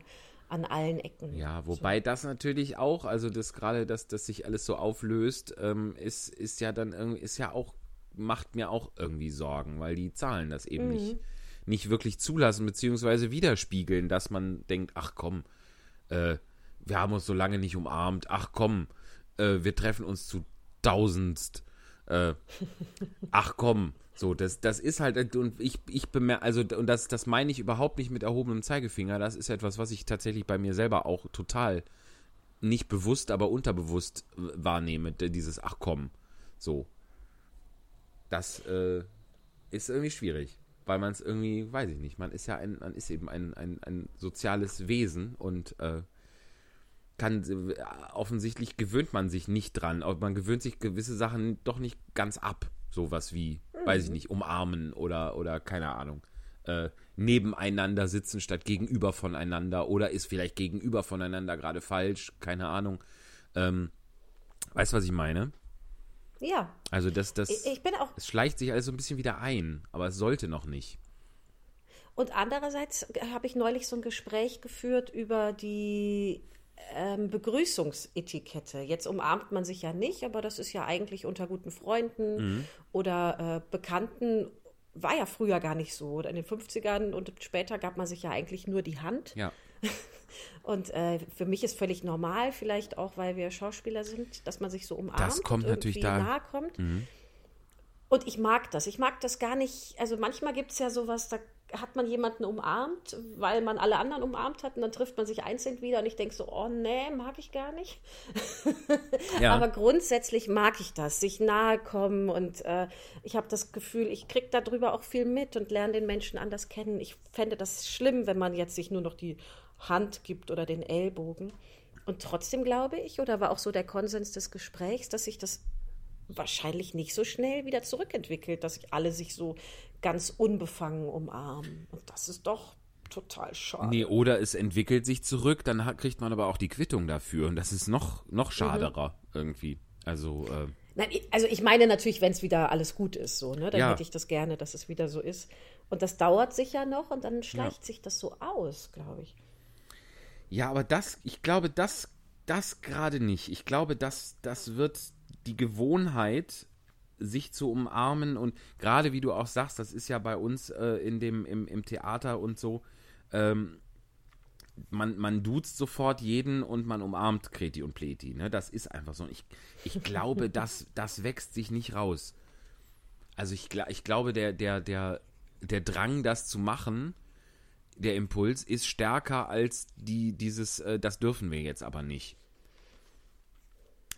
an allen Ecken. ja, wobei das natürlich auch, also das gerade, dass das sich alles so auflöst, ähm, ist, ist ja dann irgendwie, ist ja auch, macht mir auch irgendwie Sorgen, weil die Zahlen das eben nicht, nicht wirklich zulassen, beziehungsweise widerspiegeln, dass man denkt, ach komm, äh, wir haben uns so lange nicht umarmt, ach komm, äh, wir treffen uns zu tausendst, äh, ach komm, so, das, das ist halt, und ich, ich bemerke, also, und das, das meine ich überhaupt nicht mit erhobenem Zeigefinger, das ist etwas, was ich tatsächlich bei mir selber auch total nicht bewusst, aber unterbewusst äh, wahrnehme, dieses ach komm, so. Das äh, ist irgendwie schwierig, weil man es irgendwie, weiß ich nicht, man ist ja ein, man ist eben ein, ein, ein soziales Wesen und äh, kann äh, offensichtlich gewöhnt man sich nicht dran, man gewöhnt sich gewisse Sachen doch nicht ganz ab. Sowas wie, weiß ich nicht, umarmen oder, oder keine Ahnung. Äh, nebeneinander sitzen statt gegenüber voneinander oder ist vielleicht gegenüber voneinander gerade falsch, keine Ahnung. Ähm, weißt du, was ich meine? Ja, Also das, das, ich, ich bin auch. es schleicht sich alles so ein bisschen wieder ein, aber es sollte noch nicht. Und andererseits habe ich neulich so ein Gespräch geführt über die ähm, Begrüßungsetikette. Jetzt umarmt man sich ja nicht, aber das ist ja eigentlich unter guten Freunden oder äh, Bekannten. War ja früher gar nicht so. In den 50ern und später gab man sich ja eigentlich nur die Hand. Ja. Und äh, für mich ist völlig normal, vielleicht auch, weil wir Schauspieler sind, dass man sich so umarmt. Das kommt und natürlich irgendwie da- Mhm. nahe kommt. Und ich mag das. Ich mag das gar nicht. Also manchmal gibt es ja sowas, da hat man jemanden umarmt, weil man alle anderen umarmt hat und dann trifft man sich einzeln wieder und ich denke so, oh nee, mag ich gar nicht. Ja. Aber grundsätzlich mag ich das, sich nahe kommen und äh, ich habe das Gefühl, ich kriege darüber auch viel mit und lerne den Menschen anders kennen. Ich fände das schlimm, wenn man jetzt sich nur noch die Hand gibt oder den Ellbogen. Und trotzdem glaube ich, oder war auch so der Konsens des Gesprächs, dass sich das wahrscheinlich nicht so schnell wieder zurückentwickelt, dass sich alle sich so ganz unbefangen umarmen. Und das ist doch total schade. Nee, oder es entwickelt sich zurück, dann hat, kriegt man aber auch die Quittung dafür. Und das ist noch, noch schaderer irgendwie. Also, äh, Nein, ich- also ich meine natürlich, wenn es wieder alles gut ist, so, ne? Dann Ja. hätte ich das gerne, dass es wieder so ist. Und das dauert sicher noch und dann schleicht sich das so aus, glaube ich. ja, aber das, ich glaube, das, das gerade nicht. Ich glaube, das, das wird die Gewohnheit, sich zu umarmen und gerade wie du auch sagst, das ist ja bei uns äh, in dem, im, im Theater und so, ähm, man, man duzt sofort jeden und man umarmt Kreti und Pleti. Ne? Das ist einfach so. Ich, ich glaube, das, das wächst sich nicht raus. Also ich, ich glaube, der, der, der, der Drang, das zu machen, der Impuls ist stärker als die, dieses, äh, das dürfen wir jetzt aber nicht.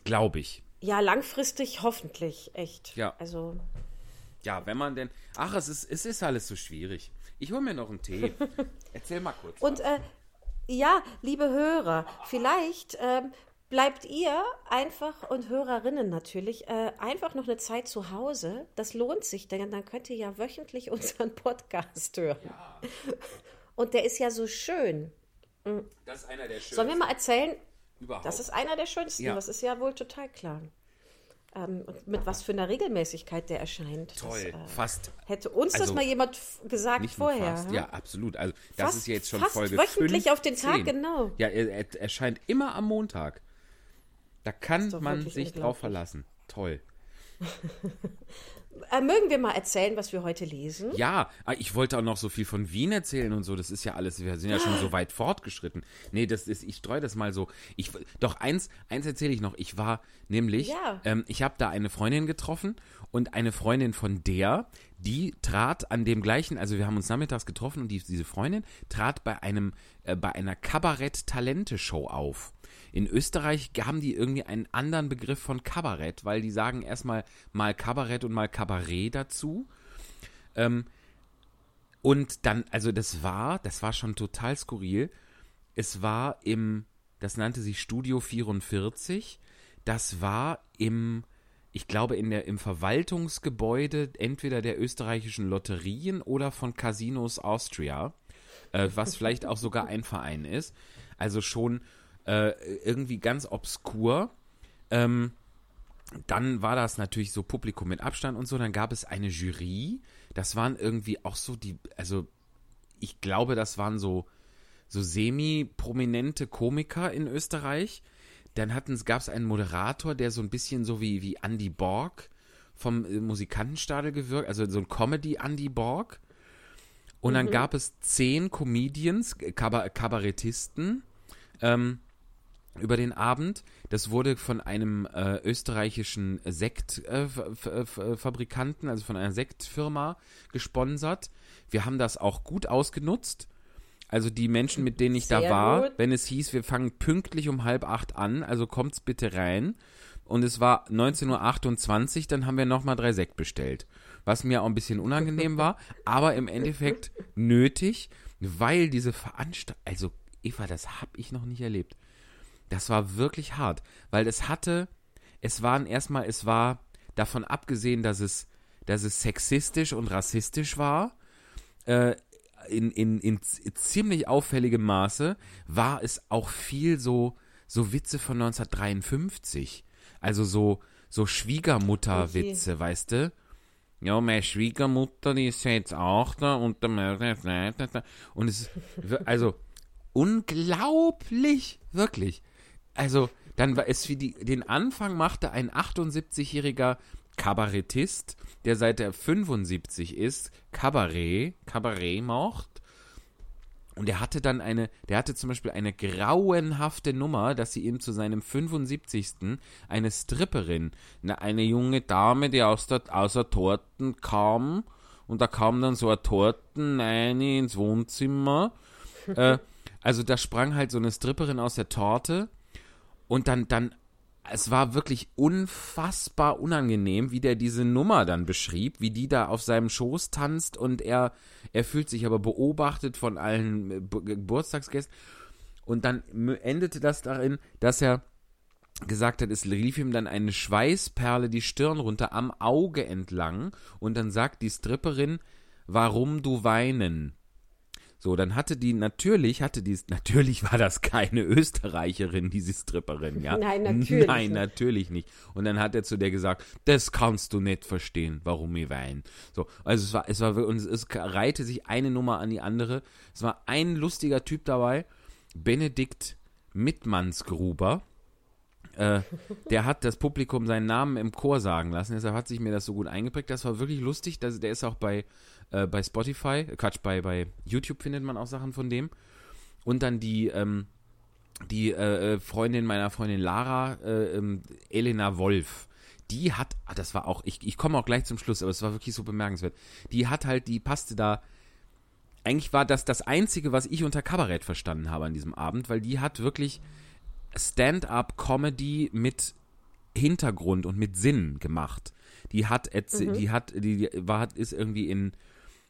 Glaube ich. Ja, langfristig hoffentlich, echt. Ja. Also, Ja, wenn man denn. Ach, es ist, es ist alles so schwierig. Ich hole mir noch einen Tee. Erzähl mal kurz. Und äh, ja, liebe Hörer, vielleicht ähm, bleibt ihr einfach und Hörerinnen natürlich äh, einfach noch eine Zeit zu Hause. Das lohnt sich, denn dann könnt ihr ja wöchentlich unseren Podcast hören. Und der ist ja so schön. das ist einer der schönsten Sollen wir mal erzählen? Überhaupt. Das ist einer der schönsten, Ja. das ist ja wohl total klar. Ähm, und mit was für einer Regelmäßigkeit der erscheint. Toll. Das, äh, fast. hätte uns das Also, mal jemand gesagt vorher. fast. hm? Ja, absolut. Also, das Fast- ist jetzt schon fast Folge wöchentlich 15. auf den Tag, genau. Ja, er, er erscheint immer am Montag. Da kann man sich drauf verlassen. Toll. Äh, mögen wir mal erzählen, was wir heute lesen? Ja, ah, ich wollte auch noch so viel von Wien erzählen und so. Das ist ja alles, wir sind ja schon so weit fortgeschritten. Nee, das ist, ich streue das mal so. Ich, doch eins, eins erzähle ich noch. Ich war nämlich, Ja. ähm, ich habe da eine Freundin getroffen und eine Freundin von der, die trat an dem gleichen, also wir haben uns nachmittags getroffen und die, diese Freundin trat bei einem, äh, bei einer Kabarett-Talente-Show auf. In Österreich haben die irgendwie einen anderen Begriff von Kabarett, weil die sagen erstmal mal Kabarett und mal Kabarett dazu. Und dann, also das war, das war schon total skurril. Es war im, das nannte sich Studio 44. Das war im, ich glaube, in der, im Verwaltungsgebäude entweder der österreichischen Lotterien oder von Casinos Austria, äh, was vielleicht auch sogar ein Verein ist. Also schon äh, irgendwie ganz obskur. Ähm, dann war das natürlich so Publikum mit Abstand und so. Dann gab es eine Jury. Das waren irgendwie auch so die, also ich glaube, das waren so, so semi-prominente Komiker in Österreich. Dann gab es einen Moderator, der so ein bisschen so wie, wie Andy Borg vom äh, Musikantenstadel gewirkt, also so ein Comedy-Andy Borg. Und dann gab es zehn Comedians, Kaba Kabarettisten, ähm, über den Abend. Das wurde von einem äh, österreichischen Sektfabrikanten, äh, also von einer Sektfirma gesponsert. Wir haben das auch gut ausgenutzt. Also die Menschen, mit denen ich Sehr da war, gut. wenn es hieß, wir fangen pünktlich um halb acht an, also kommt's bitte rein. Und es war 19.28 Uhr, dann haben wir nochmal drei Sekt bestellt. Was mir auch ein bisschen unangenehm war, aber im Endeffekt nötig, weil diese Veranstaltung, also Eva, das habe ich noch nicht erlebt. Das war wirklich hart, weil es hatte, es waren erstmal, es war davon abgesehen, dass es, dass es sexistisch und rassistisch war, äh, in, in, in ziemlich auffälligem Maße, war es auch viel so, so Witze von 1953. Also so, so Schwiegermutterwitze, weißt du? Ja, meine Schwiegermutter, die ist ja jetzt auch da und und es ist, also unglaublich, wirklich. Also, dann war es wie die, den Anfang machte ein 78-jähriger Kabarettist, der seit er 75 ist, Kabarett, Kabarett macht. Und er hatte dann eine, der hatte zum Beispiel eine grauenhafte Nummer, dass sie ihm zu seinem 75. eine Stripperin, eine, junge Dame, die aus der, aus der Torten kam, und da kam dann so eine Torten eine ins Wohnzimmer. äh, also da sprang halt so eine Stripperin aus der Torte und dann, dann, es war wirklich unfassbar unangenehm, wie der diese Nummer dann beschrieb, wie die da auf seinem Schoß tanzt und er, er fühlt sich aber beobachtet von allen äh, Bu- Geburtstagsgästen. Und dann endete das darin, dass er gesagt hat, es lief ihm dann eine Schweißperle die Stirn runter am Auge entlang und dann sagt die Stripperin, warum du weinen? So, dann hatte die, natürlich hatte die, natürlich war das keine Österreicherin, diese Stripperin, ja. Nein, natürlich Nein, nicht. natürlich nicht. Und dann hat er zu der gesagt, das kannst du nicht verstehen, warum ich weine. So, also es war, es war, und es reihte sich eine Nummer an die andere. Es war ein lustiger Typ dabei, Benedikt Mittmannsgruber. Äh, der hat das Publikum seinen Namen im Chor sagen lassen, deshalb hat sich mir das so gut eingeprägt. Das war wirklich lustig. Das, der ist auch bei, äh, bei Spotify, äh, Quatsch, bei, bei YouTube findet man auch Sachen von dem. Und dann die, ähm, die äh, äh, Freundin meiner Freundin Lara, äh, ähm, Elena Wolf, die hat, ah, das war auch, ich, ich komme auch gleich zum Schluss, aber es war wirklich so bemerkenswert. Die hat halt, die passte da, eigentlich war das das Einzige, was ich unter Kabarett verstanden habe an diesem Abend, weil die hat wirklich Stand-up-Comedy mit Hintergrund und mit Sinn gemacht. Die hat, erzäh- die hat, die die war, hat- ist irgendwie in,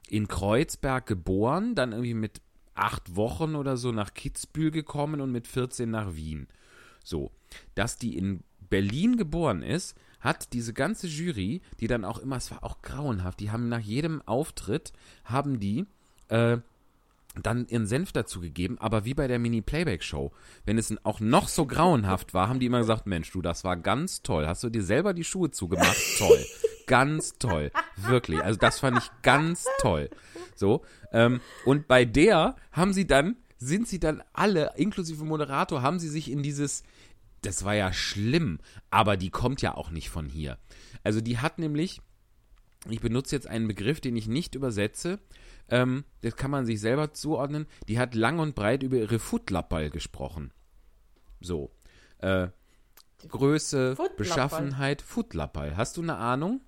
in Kreuzberg geboren, dann irgendwie mit acht Wochen oder so nach Kitzbühel gekommen und mit 14 nach Wien. So, dass die in Berlin geboren ist, hat diese ganze Jury, die dann auch immer, es war auch grauenhaft, die haben nach jedem Auftritt, haben die äh, dann ihren Senf dazu gegeben, aber wie bei der Mini-Playback-Show. Wenn es auch noch so grauenhaft war, haben die immer gesagt, Mensch, du, das war ganz toll. Hast du dir selber die Schuhe zugemacht? Toll. Ganz toll. Wirklich. Also das fand ich ganz toll. So. Ähm, und bei der haben sie dann, sind sie dann alle, inklusive Moderator, haben sie sich in dieses, das war ja schlimm, aber die kommt ja auch nicht von hier. Also die hat nämlich, ich benutze jetzt einen Begriff, den ich nicht übersetze, ähm, das kann man sich selber zuordnen, die hat lang und breit über ihre Footlapperl gesprochen. So. Äh, Größe, Footlapperl? Beschaffenheit, Footlapperl. Hast du eine Ahnung?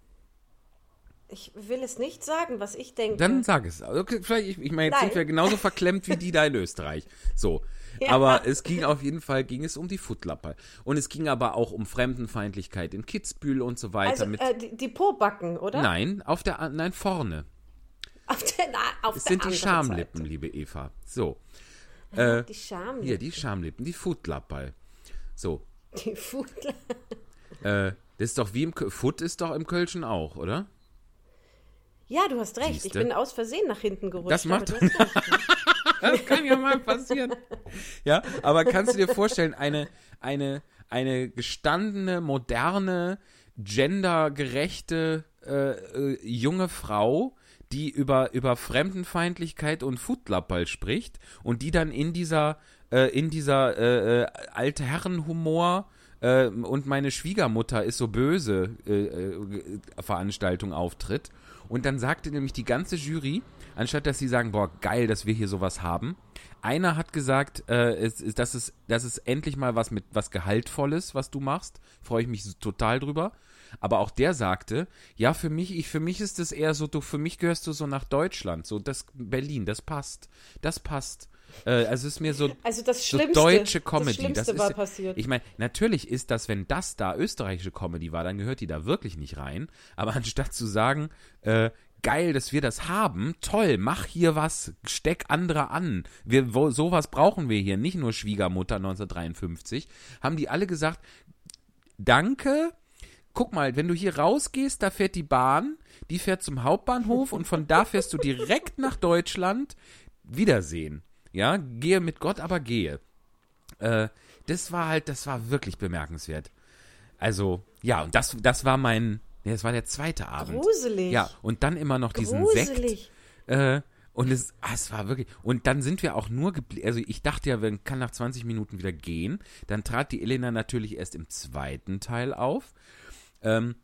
Ich will es nicht sagen, was ich denke. Dann sag es. Okay, vielleicht, ich, ich meine, jetzt Nein. sind wir genauso verklemmt wie die da in Österreich. So. Ja. Aber es ging auf jeden Fall, ging es um die Footlapperl. Und es ging aber auch um Fremdenfeindlichkeit in Kitzbühel und so weiter. also mit, äh, die, die Pobacken, oder? nein, auf der, nein, vorne. Auf der, na, auf Es sind die Schamlippen, Seite. liebe Eva. So. Ja, Äh, die Schamlippen. Hier, die Schamlippen, die Foodlappal. So. Die Foodla Äh, das ist doch wie im Foot ist doch im Kölschen auch, oder? Ja, du hast recht. Ich Siehste? bin aus Versehen nach hinten gerutscht. Das macht- recht. Das kann ja mal passieren. Ja, aber kannst du dir vorstellen, eine, eine, eine gestandene, moderne, gendergerechte äh, äh, junge Frau, die über, über Fremdenfeindlichkeit und Foodlappal spricht und die dann in dieser, äh, in dieser äh, äh, alte Herrenhumor äh, und meine Schwiegermutter ist so böse äh, äh, Veranstaltung auftritt. Und dann sagte nämlich die ganze Jury, anstatt dass sie sagen, boah, geil, dass wir hier sowas haben, einer hat gesagt, äh, es, es, das, ist, das ist endlich mal was mit was Gehaltvolles, was du machst. Freue ich mich total drüber. Aber auch der sagte, ja, für mich, ich, für mich ist es eher so, du, für mich gehörst du so nach Deutschland, so das Berlin, das passt. Das passt. Äh, also es ist mir so, Also das so deutsche das Comedy. Schlimmste ist, war passiert. Ich meine, natürlich ist das, wenn das da österreichische Comedy war, dann gehört die da wirklich nicht rein. Aber anstatt zu sagen, äh, geil, dass wir das haben, toll, mach hier was, steck andere an. Wir, wo, sowas brauchen wir hier, nicht nur Schwiegermutter 1953, haben die alle gesagt, danke. Guck mal, wenn du hier rausgehst, da fährt die Bahn, die fährt zum Hauptbahnhof und von da fährst du direkt nach Deutschland. Wiedersehen. Ja, gehe mit Gott, aber gehe. Äh, das war halt, das war wirklich bemerkenswert. Also, ja, und das, das war mein, ja, das war der zweite Abend. Gruselig. Ja, und dann immer noch diesen Sekt. Gruselig. Äh, und es, ah, es war wirklich. Und dann sind wir auch nur geblieben. Also ich dachte ja, man kann nach 20 Minuten wieder gehen. Dann trat die Elena natürlich erst im zweiten Teil auf. Ähm,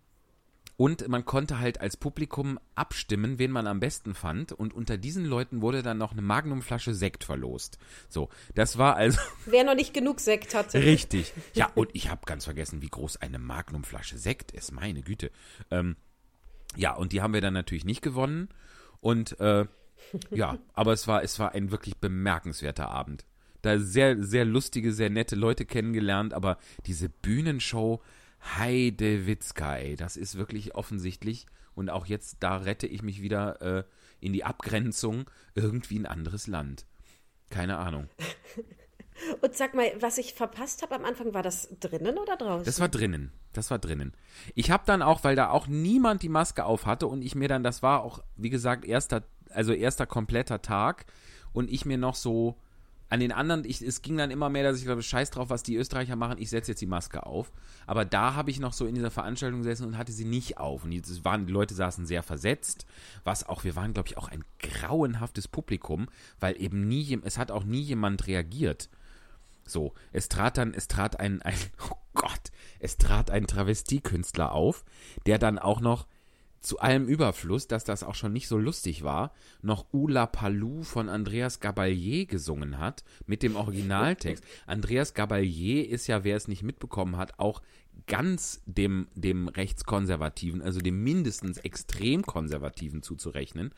und man konnte halt als Publikum abstimmen, wen man am besten fand. Und unter diesen Leuten wurde dann noch eine Magnumflasche Sekt verlost. So, das war also Wer noch nicht genug Sekt hatte. richtig. Ja, und ich habe ganz vergessen, wie groß eine Magnumflasche Sekt ist. Meine Güte. Ähm, ja, und die haben wir dann natürlich nicht gewonnen. Und äh, ja, aber es war, es war ein wirklich bemerkenswerter Abend. Da sehr, sehr lustige, sehr nette Leute kennengelernt, aber diese Bühnenshow, Heide Witzka, ey, das ist wirklich offensichtlich. Und auch jetzt, da rette ich mich wieder äh, in die Abgrenzung irgendwie ein anderes Land. Keine Ahnung. Und sag mal, was ich verpasst habe am Anfang, war das drinnen oder draußen? Das war drinnen. Das war drinnen. Ich habe dann auch, weil da auch niemand die Maske auf hatte und ich mir dann, das war auch, wie gesagt, erster, also erster kompletter Tag und ich mir noch so an den anderen, ich, es ging dann immer mehr, dass ich glaube, scheiß drauf, was die Österreicher machen, ich setze jetzt die Maske auf. Aber da habe ich noch so in dieser Veranstaltung gesessen und hatte sie nicht auf. Und es waren, die Leute saßen sehr versetzt, was auch, wir waren, glaube ich, auch ein grauenhaftes Publikum, weil eben nie, es hat auch nie jemand reagiert. So, es trat dann, es trat ein, ein, oh Gott, es trat ein Travestiekünstler auf, der dann auch noch zu allem Überfluss, dass das auch schon nicht so lustig war, noch Ula Palou von Andreas Gabalier gesungen hat, mit dem Originaltext. Andreas Gabalier ist ja, wer es nicht mitbekommen hat, auch ganz dem, dem Rechtskonservativen, also dem mindestens extrem Konservativen zuzurechnen.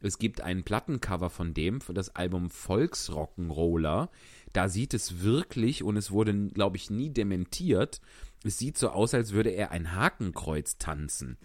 Es gibt ein Plattencover von dem für das Album Volksrock'n'Roller. Da sieht es wirklich, und es wurde, glaube ich, nie dementiert, es sieht so aus, als würde er ein Hakenkreuz tanzen.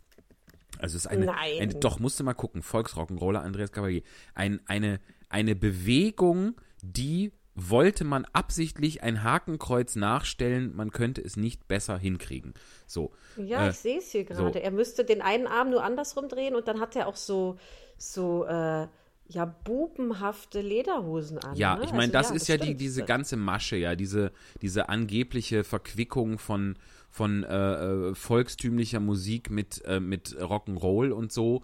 Also es ist eine, Nein. eine doch musste mal gucken, Volksrock'n'Roller Andreas Cavalier. Ein, eine, eine Bewegung, die wollte man absichtlich ein Hakenkreuz nachstellen, man könnte es nicht besser hinkriegen. So. Ja, Äh, ich sehe es hier gerade. so. Er müsste den einen Arm nur andersrum drehen und dann hat er auch so, so äh, ja, bubenhafte Lederhosen an. Ja, ne? ich meine, Also das ist ja die, diese ganze Masche, ja, diese, diese angebliche Verquickung von, von äh, äh, volkstümlicher Musik mit, äh, mit Rock'n'Roll und so.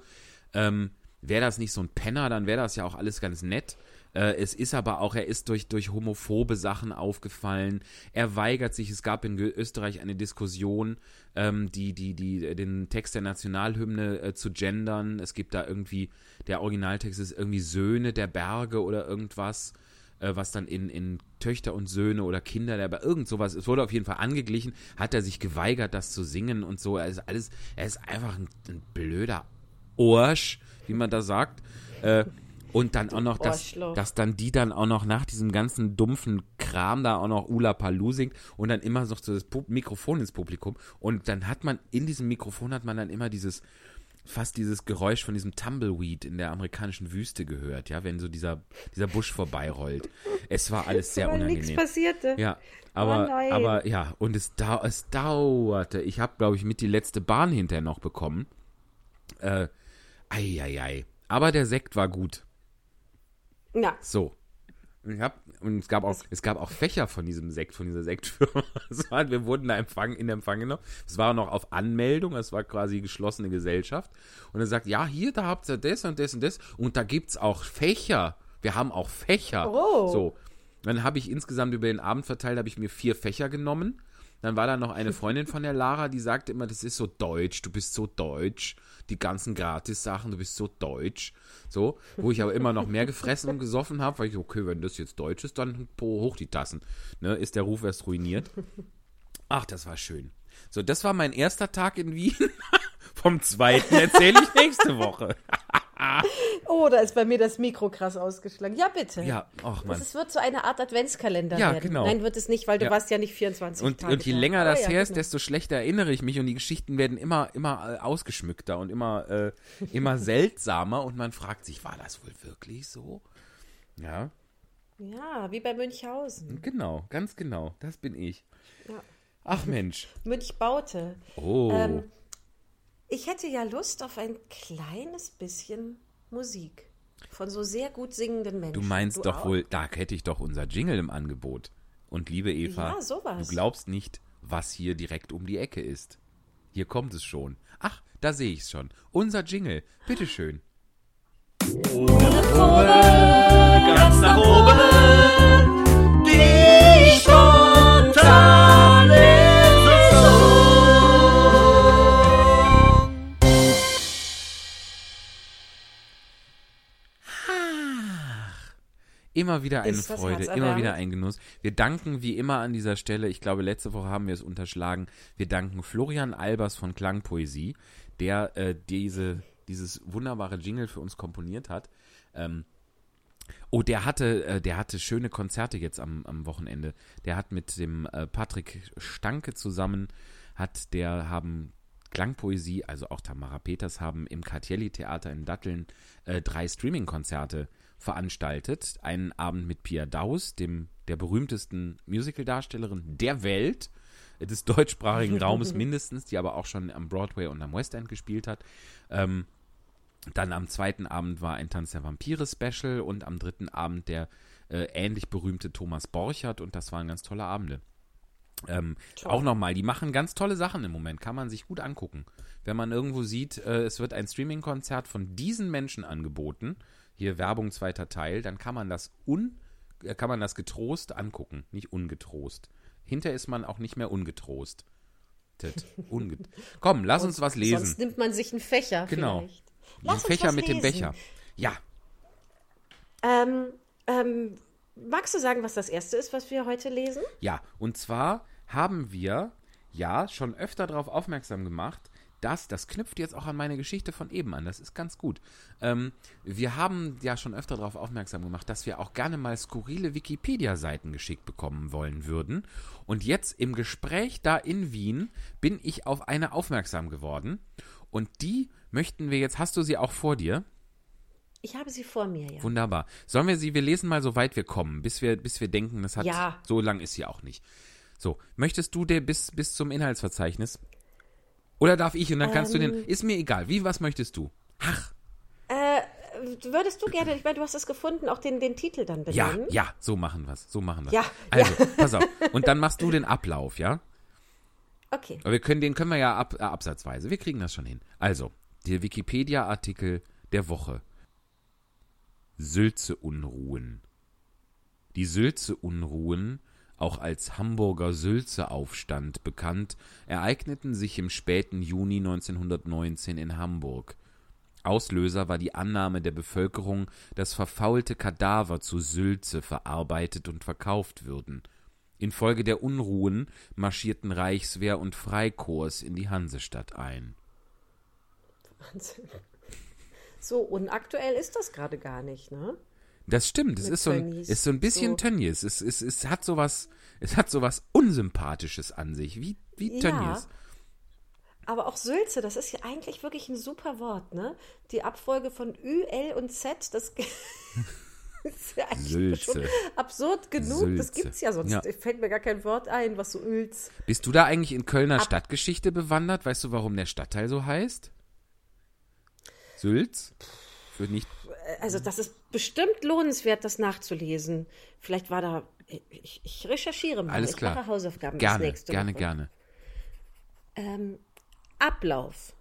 Ähm, wäre das nicht so ein Penner, dann wäre das ja auch alles ganz nett. Äh, es ist aber auch, er ist durch, durch homophobe Sachen aufgefallen. Er weigert sich, es gab in Österreich eine Diskussion, ähm, die, die, die, den Text der Nationalhymne äh, zu gendern. Es gibt da irgendwie, der Originaltext ist irgendwie Söhne der Berge oder irgendwas äh, was dann in, in Töchter und Söhne oder Kinder der Berge, irgend sowas, es wurde auf jeden Fall angeglichen, hat er sich geweigert, das zu singen und so. Er ist alles, er ist einfach ein, ein blöder Orsch, wie man da sagt. Äh, und dann auch noch, dass, dass dann die dann auch noch nach diesem ganzen dumpfen Kram da auch noch Ula Palu singt und dann immer so das Pu Mikrofon ins Publikum. Und dann hat man, in diesem Mikrofon hat man dann immer dieses, fast dieses Geräusch von diesem Tumbleweed in der amerikanischen Wüste gehört, ja, wenn so dieser, dieser Busch vorbeirollt. Es war alles sehr nichts unangenehm. passierte. Ja, Oh aber, nein. aber ja, und es, dau es dauerte. Ich habe, glaube ich, mit die letzte Bahn hinterher noch bekommen. Äh, ei, ei, ei. Aber der Sekt war gut. Na, So. Und Ich hab, und es gab, auch, es gab auch Fächer von diesem Sekt, von dieser Sektfirma. Es war, wir wurden da empfang, in Empfang genommen. Es war noch auf Anmeldung, es war quasi geschlossene Gesellschaft. Und er sagt, ja, hier, da habt ihr das und das und das. Und da gibt's auch Fächer. Wir haben auch Fächer. Oh. So. Dann habe ich insgesamt über den Abend verteilt, habe ich mir vier Fächer genommen. Dann war da noch eine Freundin von der Lara, die sagte immer, das ist so deutsch, du bist so deutsch. Die ganzen Gratis-Sachen, du bist so deutsch. So, wo ich aber immer noch mehr gefressen und gesoffen habe, weil ich, okay, wenn das jetzt deutsch ist, dann hoch die Tassen. Ne, ist der Ruf erst ruiniert. Ach, das war schön. So, das war mein erster Tag in Wien. Vom zweiten erzähle ich nächste Woche. oh, da ist bei mir das Mikro krass ausgeschlagen. Ja, bitte. Ja, ach man. Es wird so eine Art Adventskalender Ja, werden. genau. Nein, wird es nicht, weil du Ja. warst ja nicht 24 Und, Tage und je da. länger Aber das ja, her ist, genau. desto schlechter erinnere ich mich und die Geschichten werden immer, immer äh, ausgeschmückter und immer, äh, immer seltsamer und man fragt sich, war das wohl wirklich so? Ja, Ja, wie bei Münchhausen. genau, ganz genau, das bin ich. Ja. Ach Mensch. Münchbaute. Oh. Ähm, ich hätte ja Lust auf ein kleines bisschen Musik. Von so sehr gut singenden Menschen. du meinst doch auch? wohl, da hätte ich doch unser Jingle im Angebot. Und liebe Eva, Ja, sowas. du glaubst nicht, was hier direkt um die Ecke ist. Hier kommt es schon. Ach, da sehe ich es schon. Unser Jingle. Bitteschön. ganz nach oben. Immer wieder eine Ist Freude, immer wieder ein Genuss. Wir danken wie immer an dieser Stelle, ich glaube, letzte Woche haben wir es unterschlagen, wir danken Florian Albers von Klangpoesie, der äh, diese, dieses wunderbare Jingle für uns komponiert hat. Ähm, oh, der hatte, äh, der hatte schöne Konzerte jetzt am, am Wochenende. Der hat mit dem äh, Patrick Stanke zusammen, hat der haben Klangpoesie, also auch Tamara Peters haben im Cartielli Theater in Datteln äh, drei Streaming-Konzerte veranstaltet. Einen Abend mit Pia Daus, dem der berühmtesten Musical-Darstellerin der Welt, äh, des deutschsprachigen Raumes mindestens, die aber auch schon am Broadway und am West End gespielt hat. Ähm, dann am zweiten Abend war ein Tanz der Vampire Special und am dritten Abend der äh, ähnlich berühmte Thomas Borchert und das waren ganz tolle Abende. Ähm, auch nochmal, die machen ganz tolle Sachen im Moment, kann man sich gut angucken. Wenn man irgendwo sieht, äh, es wird ein Streaming-Konzert von diesen Menschen angeboten, hier Werbung zweiter Teil, dann kann man das un, äh, kann man das getrost angucken, nicht ungetrost. Hinter ist man auch nicht mehr ungetrost. Unge Komm, lass uns was lesen. Sonst nimmt man sich einen Fächer Genau. vielleicht. Den Lass uns Fächer mit dem lesen. Becher. Ja, Ähm, ähm, magst du sagen, was das erste ist, was wir heute lesen? Ja, und zwar haben wir ja schon öfter darauf aufmerksam gemacht, dass, das knüpft jetzt auch an meine Geschichte von eben an, das ist ganz gut. Ähm, wir haben ja schon öfter darauf aufmerksam gemacht, dass wir auch gerne mal skurrile Wikipedia-Seiten geschickt bekommen wollen würden. Und jetzt im Gespräch da in Wien bin ich auf eine aufmerksam geworden. Und die möchten wir jetzt, hast du sie auch vor dir? Ich habe sie vor mir, ja. Wunderbar. Sollen wir sie, wir lesen mal so weit wir kommen, bis wir, bis wir denken, das hat, Ja. so lang ist sie auch nicht. So, möchtest du dir bis, bis zum Inhaltsverzeichnis? Oder darf ich und dann kannst du Ähm. den, ist mir egal, wie, was möchtest du? Ach, Äh, würdest du gerne, ich meine, du hast es gefunden, auch den, den Titel dann ja, benennen? ja, so machen wir's, so machen wir's. Ja, Also, pass auf. Und dann machst du den Ablauf, ja? Okay. Aber wir können, den können wir ja ab, äh, absatzweise. Wir kriegen das schon hin. Also, der Wikipedia-Artikel der Woche. Sülze-Unruhen. Die Sülze-Unruhen, auch als Hamburger Sülze-Aufstand bekannt, ereigneten sich im späten Juni 1919 in Hamburg. Auslöser war die Annahme der Bevölkerung, dass verfaulte Kadaver zu Sülze verarbeitet und verkauft würden. Infolge der Unruhen marschierten Reichswehr und Freikorps in die Hansestadt ein. Wahnsinn. So unaktuell ist das gerade gar nicht, ne? Das stimmt, es ist so, ein, ist so ein bisschen So. Tönnies. Es, es, es hat sowas, es hat sowas Unsympathisches an sich, wie, wie Ja. Tönnies. Aber auch Sülze, das ist ja eigentlich wirklich ein super Wort, ne? Die Abfolge von Ü, L und Z, das ist ja eigentlich Sülze. schon absurd genug. Das Sülze. gibt's ja sonst. Ja. Fällt mir gar kein Wort ein, was so Öls. Bist du da eigentlich in Kölner Stadtgeschichte bewandert? Weißt du, warum der Stadtteil so heißt? Sülz? Für nicht. Also, das ist bestimmt lohnenswert, das nachzulesen. Vielleicht war da. Ich, ich recherchiere mal. Alles ich klar. mache Hausaufgaben Gerne, gerne, Woche. gerne. Ähm, Ablauf.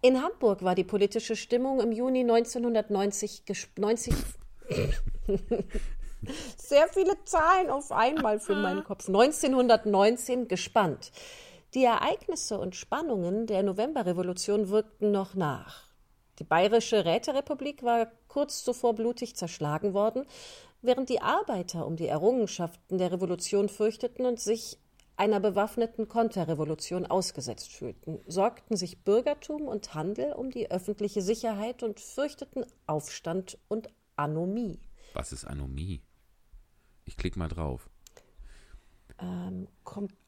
In Hamburg war die politische Stimmung im Juni 1990 ges- 90 sehr viele Zahlen auf einmal für meinen Kopf. 1919 gespannt. Die Ereignisse und Spannungen der Novemberrevolution wirkten noch nach. Die bayerische Räterepublik war kurz zuvor blutig zerschlagen worden, während die Arbeiter um die Errungenschaften der Revolution fürchteten und sich einer bewaffneten Konterrevolution ausgesetzt fühlten, sorgten sich Bürgertum und Handel um die öffentliche Sicherheit und fürchteten Aufstand und Anomie. Was ist Anomie? Ich klicke mal drauf. Ähm,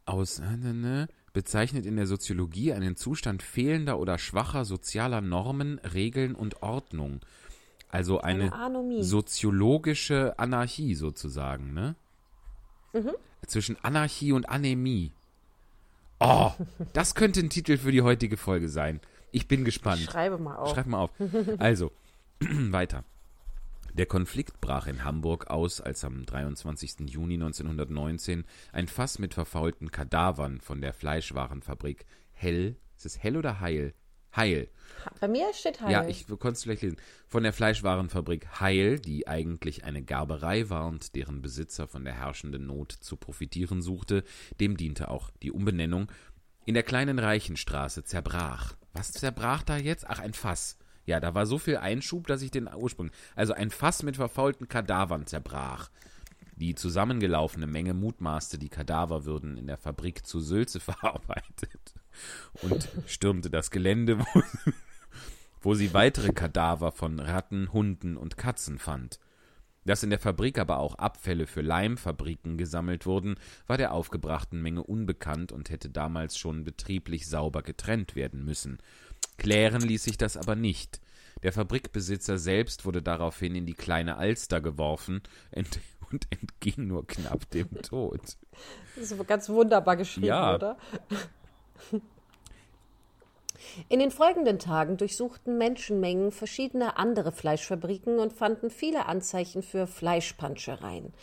Aus äh, ne, ne, bezeichnet in der Soziologie einen Zustand fehlender oder schwacher sozialer Normen, Regeln und Ordnung. Also eine, Eine soziologische Anarchie sozusagen, ne? Mhm. Zwischen Anarchie und Anämie. Oh, das könnte ein Titel für die heutige Folge sein. Ich bin gespannt. schreibe mal auf. Schreib mal auf. Also, weiter. Der Konflikt brach in Hamburg aus, als am 23. Juni 1919 ein Fass mit verfaulten Kadavern von der Fleischwarenfabrik Hell, ist es Hell oder Heil? Heil. Bei mir steht Heil. Ja, ich konnte es vielleicht lesen. Von der Fleischwarenfabrik Heil, die eigentlich eine Gerberei war und deren Besitzer von der herrschenden Not zu profitieren suchte, dem diente auch die Umbenennung, in der kleinen Reichenstraße zerbrach. Was zerbrach da jetzt? Ach, ein Fass. Ja, da war so viel Einschub, dass ich den Ursprung. Also ein Fass mit verfaulten Kadavern zerbrach. Die zusammengelaufene Menge mutmaßte, die Kadaver würden in der Fabrik zu Sülze verarbeitet und stürmte das Gelände, wo, wo sie weitere Kadaver von Ratten, Hunden und Katzen fand. Dass in der Fabrik aber auch Abfälle für Leimfabriken gesammelt wurden, war der aufgebrachten Menge unbekannt und hätte damals schon betrieblich sauber getrennt werden müssen. Klären ließ sich das aber nicht. Der Fabrikbesitzer selbst wurde daraufhin in die kleine Alster geworfen ent und entging nur knapp dem Tod. Das ist ganz wunderbar geschrieben, Ja. oder? In den folgenden Tagen durchsuchten Menschenmengen verschiedene andere Fleischfabriken und fanden viele Anzeichen für Fleischpanschereien.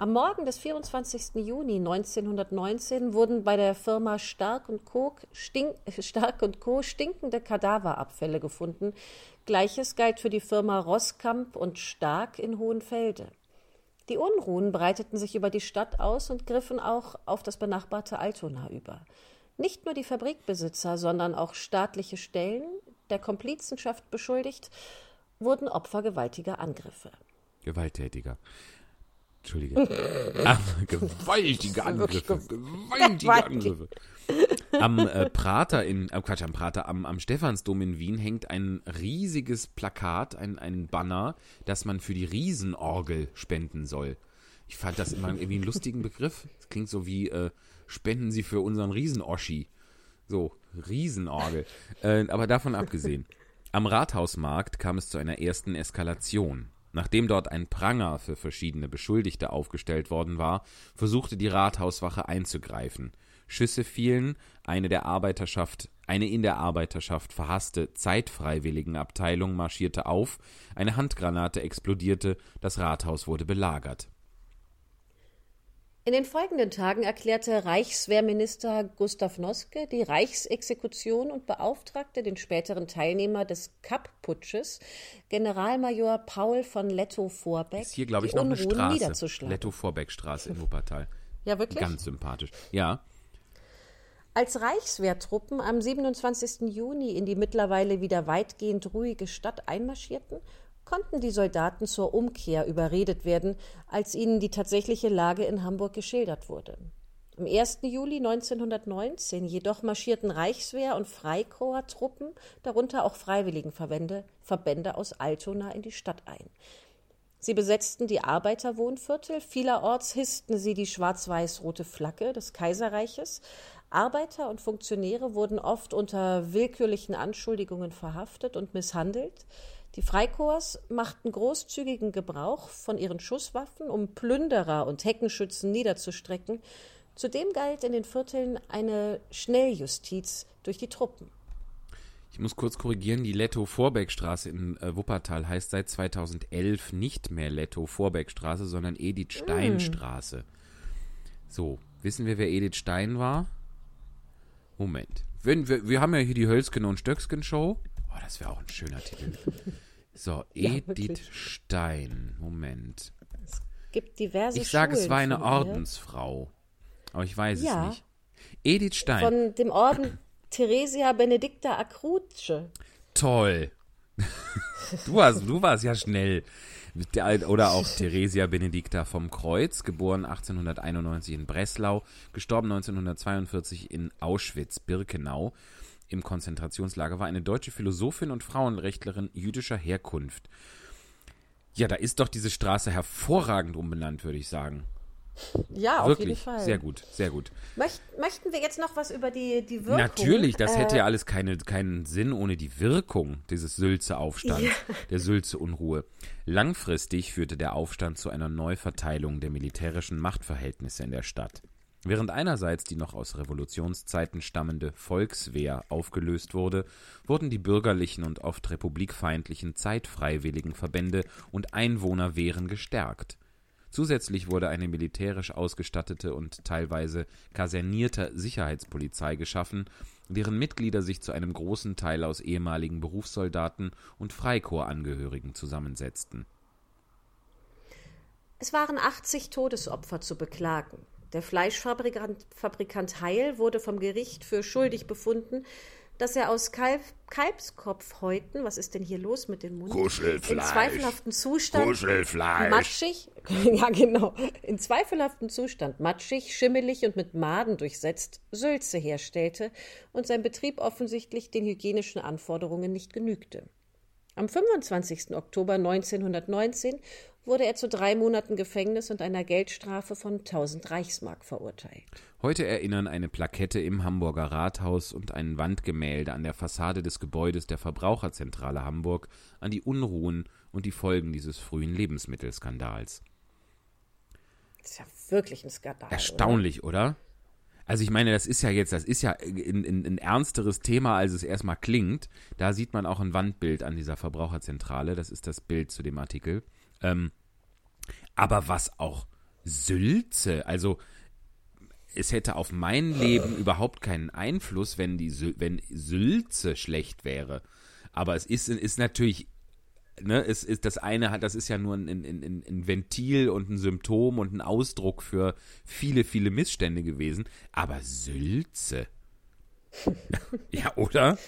Am Morgen des 24. Juni 1919 wurden bei der Firma Stark und Co. Stink, Stark und Co. stinkende Kadaverabfälle gefunden. Gleiches galt für die Firma Rosskamp und Stark in Hohenfelde. Die Unruhen breiteten sich über die Stadt aus und griffen auch auf das benachbarte Altona über. Nicht nur die Fabrikbesitzer, sondern auch staatliche Stellen, der Komplizenschaft beschuldigt, wurden Opfer gewaltiger Angriffe. Gewalttätiger. Entschuldige. Ah, gewaltige Angriffe. Gewaltige Gewaltig. Angriffe. Am äh, Prater in, äh, Quatsch, am Prater, am, am Stephansdom in Wien hängt ein riesiges Plakat, ein, ein Banner, das man für die Riesenorgel spenden soll. Ich fand das immer irgendwie einen lustigen Begriff. Das klingt so wie, äh, spenden Sie für unseren Riesenoschi. So, Riesenorgel. Äh, aber davon abgesehen. Am Rathausmarkt kam es zu einer ersten Eskalation. Nachdem dort ein Pranger für verschiedene Beschuldigte aufgestellt worden war, versuchte die Rathauswache einzugreifen. Schüsse fielen, eine der Arbeiterschaft, eine in der Arbeiterschaft verhasste Zeitfreiwilligenabteilung marschierte auf, eine Handgranate explodierte, das Rathaus wurde belagert. In den folgenden Tagen erklärte Reichswehrminister Gustav Noske die Reichsexekution und beauftragte den späteren Teilnehmer des Kapp-Putsches, Generalmajor Paul von Lettow-Vorbeck, Ist hier, glaube ich, noch eine Unruhen Straße. niederzuschlagen. Lettow-Vorbeck-Straße in Wuppertal. Ja, wirklich? Ganz sympathisch. Ja, Als Reichswehrtruppen am 27. Juni in die mittlerweile wieder weitgehend ruhige Stadt einmarschierten, konnten die Soldaten zur Umkehr überredet werden, als ihnen die tatsächliche Lage in Hamburg geschildert wurde. Am 1. Juli 1919 jedoch marschierten Reichswehr- und Freikorps-Truppen, darunter auch Freiwilligenverbände Verbände aus Altona, in die Stadt ein. Sie besetzten die Arbeiterwohnviertel, vielerorts hissten sie die schwarz-weiß-rote Flagge des Kaiserreiches. Arbeiter und Funktionäre wurden oft unter willkürlichen Anschuldigungen verhaftet und misshandelt. Die Freikorps machten großzügigen Gebrauch von ihren Schusswaffen, um Plünderer und Heckenschützen niederzustrecken. Zudem galt in den Vierteln eine Schnelljustiz durch die Truppen. Ich muss kurz korrigieren, die Letto-Vorbeckstraße in äh, Wuppertal heißt seit 2011 nicht mehr Letto-Vorbeckstraße, sondern Edith-Stein-Straße. So, wissen wir, wer Edith Stein war? Moment. Wenn, wir, wir haben ja hier die Hölzken und Stöcksken Show. Oh, das wäre auch ein schöner Titel. So, Ja, Edith wirklich. Stein. Moment. Gibt diverse Ich sage, es war eine. Ordensfrau. Aber ich weiß Ja. es nicht. Edith Stein. Von dem Orden Theresia Benedicta Acruce. Toll. Du warst, du warst ja schnell. Der- Oder auch Theresia Benedicta vom Kreuz, geboren 1891 in Breslau, gestorben 1942 in Auschwitz-Birkenau im Konzentrationslager, war eine deutsche Philosophin und Frauenrechtlerin jüdischer Herkunft. Ja, da ist doch diese Straße hervorragend umbenannt, würde ich sagen. Ja, auf Wirklich. jeden Fall. Sehr gut, sehr gut. Möcht, möchten wir jetzt noch was über die, die Wirkung? Natürlich, das hätte äh, ja alles keine, keinen Sinn ohne die Wirkung dieses Sülze-Aufstands, der Sülze-Unruhe. Langfristig führte der Aufstand zu einer Neuverteilung der militärischen Machtverhältnisse in der Stadt. Während einerseits die noch aus Revolutionszeiten stammende Volkswehr aufgelöst wurde, wurden die bürgerlichen und oft republikfeindlichen zeitfreiwilligen Verbände und Einwohnerwehren gestärkt. Zusätzlich wurde eine militärisch ausgestattete und teilweise kasernierte Sicherheitspolizei geschaffen, deren Mitglieder sich zu einem großen Teil aus ehemaligen Berufssoldaten und Freikorpsangehörigen zusammensetzten. Es waren 80 Todesopfer zu beklagen. Der Fleischfabrikant Fabrikant Heil wurde vom Gericht für schuldig befunden, dass er aus Kalb Kalbskopfhäuten, was ist denn hier los mit dem Mund? Kuschelfleisch. In zweifelhaften Zustand Kuschelfleisch. matschig, ja genau, in zweifelhaften Zustand matschig, schimmelig und mit Maden durchsetzt Sülze herstellte und sein Betrieb offensichtlich den hygienischen Anforderungen nicht genügte. Am 25. Oktober 1919 wurde er zu drei Monaten Gefängnis und einer Geldstrafe von 1000 Reichsmark verurteilt. Heute erinnern eine Plakette im Hamburger Rathaus und ein Wandgemälde an der Fassade des Gebäudes der Verbraucherzentrale Hamburg an die Unruhen und die Folgen dieses frühen Lebensmittelskandals. Das ist ja wirklich ein Skandal. oder? Erstaunlich, oder? Also ich meine, das ist ja jetzt, das ist ja ein ernsteres Thema, als es erstmal klingt. Da sieht man auch ein Wandbild an dieser Verbraucherzentrale. Das ist das Bild zu dem Artikel. Ähm, aber was auch Sülze, also es hätte auf mein Leben überhaupt keinen Einfluss, wenn die Sül wenn Sülze schlecht wäre. Aber es ist, ist natürlich ne, es ist das eine hat, das ist ja nur ein, ein, ein, Ventil und ein Symptom und ein Ausdruck für viele, viele Missstände gewesen. Aber Sülze. ja, oder?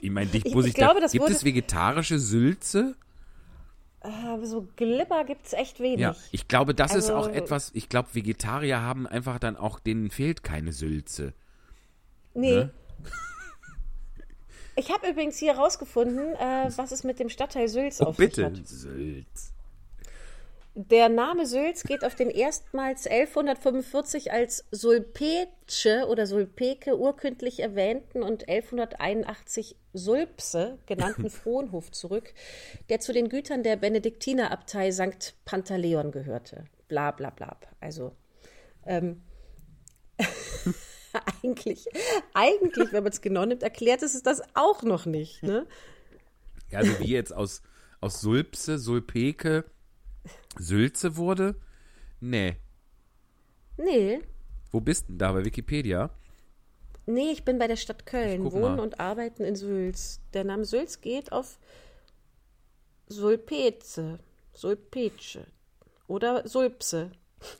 Ich meine, dich Ich- muss ich ich, glaube, da, das gibt wurde- es vegetarische Sülze? Aber so Glibber gibt es echt wenig. Ja, ich glaube, das ist auch Also- etwas, ich glaube, Vegetarier haben einfach dann auch, denen fehlt keine Sülze. Nee. Ne? Ich habe übrigens hier rausgefunden, äh, was es mit dem Stadtteil Sülz Oh, auf sich bitte. hat. Sülz. Der Name Sülz geht auf den erstmals 1145 als Sulpece oder Sulpeke urkündlich erwähnten und 1181 Sulpse genannten Frohnhof zurück, der zu den Gütern der Benediktinerabtei St. Pantaleon gehörte. Bla bla bla. Also ähm, eigentlich, eigentlich, wenn man es genau nimmt, erklärt es es das auch noch nicht. Ne? Ja, also wie jetzt aus, aus Sulpse, Sulpeke, Sülze wurde? Nee. Nee, Wo bist denn da bei Wikipedia? Nee, ich bin bei der Stadt Köln. Wohnen mal. und arbeiten in Sülz. Der Name Sülz geht auf Sulpeze, Sulpece oder Sulpse.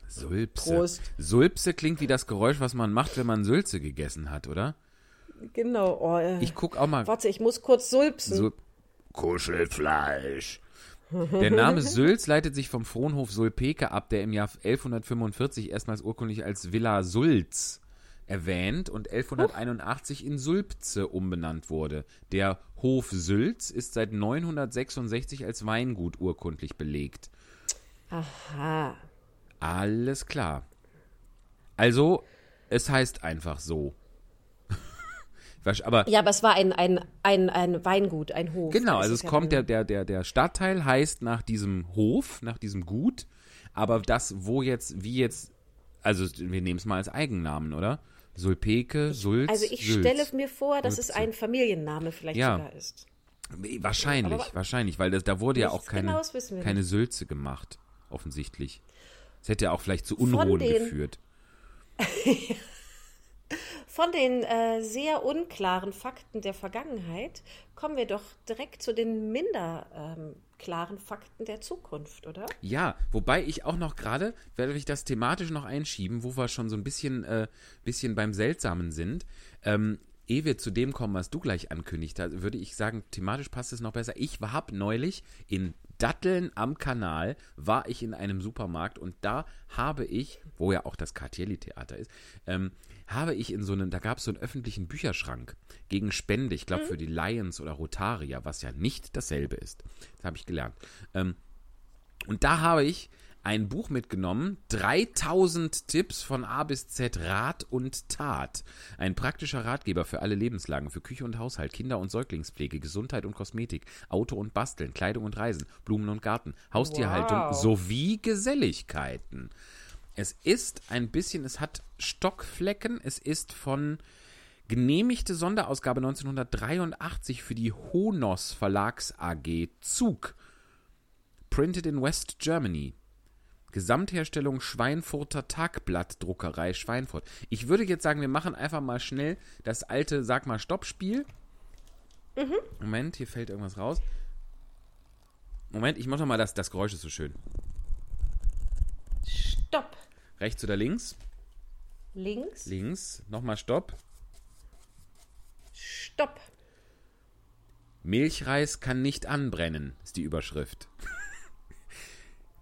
Sulpse. Prost. Sulpse klingt wie das Geräusch, was man macht, wenn man Sülze gegessen hat, oder? Genau. Oh, äh, Ich guck auch mal. warte, ich muss kurz sulpsen. Sul Kuschelfleisch. Der Name Sülz leitet sich vom Fronhof Sulpeke ab, der im Jahr 1145 erstmals urkundlich als Villa Sulz erwähnt und 1181 in Sulpze umbenannt wurde. Der Hof Sülz ist seit 966 als Weingut urkundlich belegt. Aha. Alles klar. Also, Es heißt einfach so. Aber Ja, aber es war ein, ein, ein, ein Weingut, ein Hof. genau, ist also es ja kommt, der, der, der, der Stadtteil heißt nach diesem Hof, nach diesem Gut. Aber das, wo jetzt, wie jetzt, also wir nehmen es mal als Eigennamen, oder? Sulpeke, Sulz, Also ich Sülz. stelle mir vor, dass es Sulze. ein Familienname vielleicht Ja. sogar ist. Wahrscheinlich, Aber- wahrscheinlich, weil das, da wurde ja auch keine, keine Sülze gemacht, offensichtlich. Das hätte ja auch vielleicht zu Unruhen geführt. Von den äh, sehr unklaren Fakten der Vergangenheit kommen wir doch direkt zu den minder ähm, klaren Fakten der Zukunft, oder? Ja, wobei ich auch noch gerade, werde ich das thematisch noch einschieben, wo wir schon so ein bisschen, äh, bisschen beim Seltsamen sind. Ähm, ehe wir zu dem kommen, was du gleich ankündigt hast, würde ich sagen, thematisch passt es noch besser. Ich habe neulich in Datteln am Kanal, war ich in einem Supermarkt und da habe ich, wo ja auch das Cartielli-Theater ist, ähm, habe ich in so einem, da gab es so einen öffentlichen Bücherschrank gegen Spende, ich glaube für die Lions oder Rotaria, was ja nicht dasselbe ist. Das habe ich gelernt. Ähm, und da habe ich ein Buch mitgenommen, 3000 Tipps von A bis Z Rat und Tat. Ein praktischer Ratgeber für alle Lebenslagen, für Küche und Haushalt, Kinder- und Säuglingspflege, Gesundheit und Kosmetik, Auto und Basteln, Kleidung und Reisen, Blumen und Garten, Haustierhaltung Wow. sowie Geselligkeiten. Es ist ein bisschen, es hat Stockflecken, es ist von genehmigte Sonderausgabe 1983 für die Honos Verlags AG Zug. Printed in West Germany. Gesamtherstellung Schweinfurter Tagblatt Druckerei Schweinfurt. Ich würde jetzt sagen, wir machen einfach mal schnell das alte Sag mal Stopp-Spiel. Moment, hier fällt irgendwas raus. Moment, ich mache noch mal das, das Geräusch ist so schön. Stopp. Rechts oder links? Links. Links. Nochmal Stopp. Stopp. Milchreis kann nicht anbrennen, ist die Überschrift.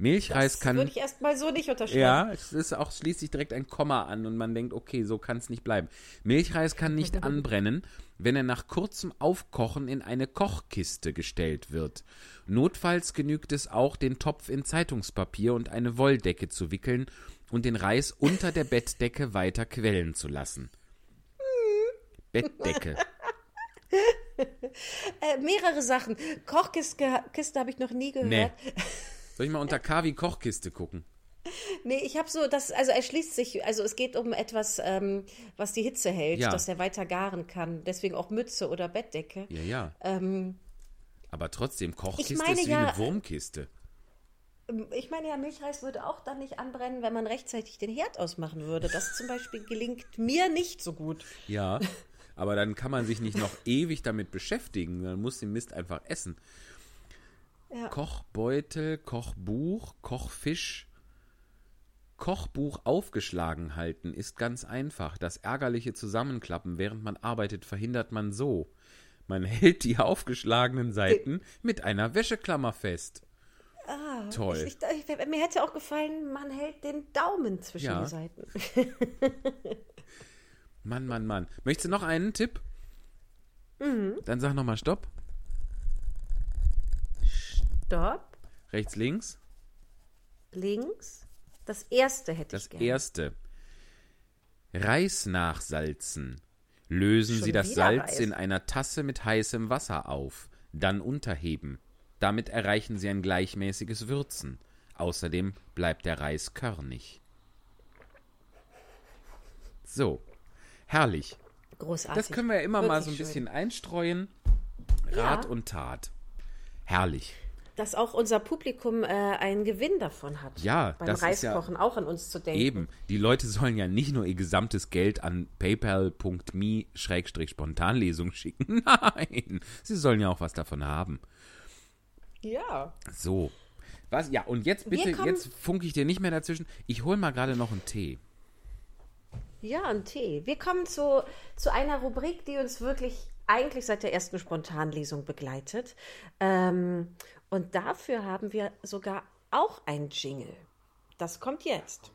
Milchreis Das kann. würde ich erstmal so nicht unterschreiben. Ja, es ist auch schließt sich direkt ein Komma an und man denkt, okay, so kann es nicht bleiben. Milchreis kann nicht anbrennen, wenn er nach kurzem Aufkochen in eine Kochkiste gestellt wird. Notfalls genügt es auch, den Topf in Zeitungspapier und eine Wolldecke zu wickeln und den Reis unter der Bettdecke weiter quellen zu lassen. Bettdecke. Äh, mehrere Sachen. Kochkiste Kiste habe ich noch nie gehört. Nee. Soll ich mal unter Kavi Kochkiste gucken? Nee, ich habe so, das, also er schließt sich, also es geht um etwas, ähm, was die Hitze hält, Ja. dass er weiter garen kann. Deswegen auch Mütze oder Bettdecke. Ja, ja. Ähm, Aber trotzdem, Kochkiste meine ist wie ja- eine Wurmkiste. ich meine ja, Milchreis würde auch dann nicht anbrennen, wenn man rechtzeitig den Herd ausmachen würde. Das zum Beispiel gelingt mir nicht so gut. Ja, aber dann kann man sich nicht noch ewig damit beschäftigen. Man muss den Mist einfach essen. Ja. Kochbeutel, Kochbuch, Kochfisch. Kochbuch aufgeschlagen halten ist ganz einfach. Das ärgerliche Zusammenklappen, während man arbeitet, verhindert man so. Man hält die aufgeschlagenen Seiten mit einer Wäscheklammer fest. Toll. Ich, ich, mir hätte auch gefallen, man hält den Daumen zwischen Ja. die Seiten. Mann, Mann, Mann. Möchtest du noch einen Tipp? Dann sag nochmal Stopp. Stopp, Rechts, links. links. Das erste hätte Das ich gerne. erste. Reis nachsalzen. Lösen Schon Sie das Salz Reis? in einer Tasse mit heißem Wasser auf. Dann unterheben. Damit erreichen Sie ein gleichmäßiges Würzen. Außerdem bleibt der Reis körnig. So. Herrlich. Großartig. Das können wir ja immer mal Wirklich so ein schön. bisschen einstreuen. Rat Ja. und Tat. Herrlich. Dass auch unser Publikum äh, einen Gewinn davon hat. Ja, beim das ist ja- Reiskochen auch an uns zu denken. Eben. Die Leute sollen ja nicht nur ihr gesamtes Geld an paypal.me-spontanlesung schicken. Nein. Sie sollen ja auch was davon haben. Ja. So. Was? Ja, und jetzt bitte, jetzt funke ich dir nicht mehr dazwischen. Ich hol mal gerade noch einen Tee. Ja, ein Tee. Wir kommen zu, zu einer Rubrik, die uns wirklich eigentlich seit der ersten Spontanlesung begleitet. Ähm, und dafür haben wir sogar auch ein Jingle. Das kommt jetzt.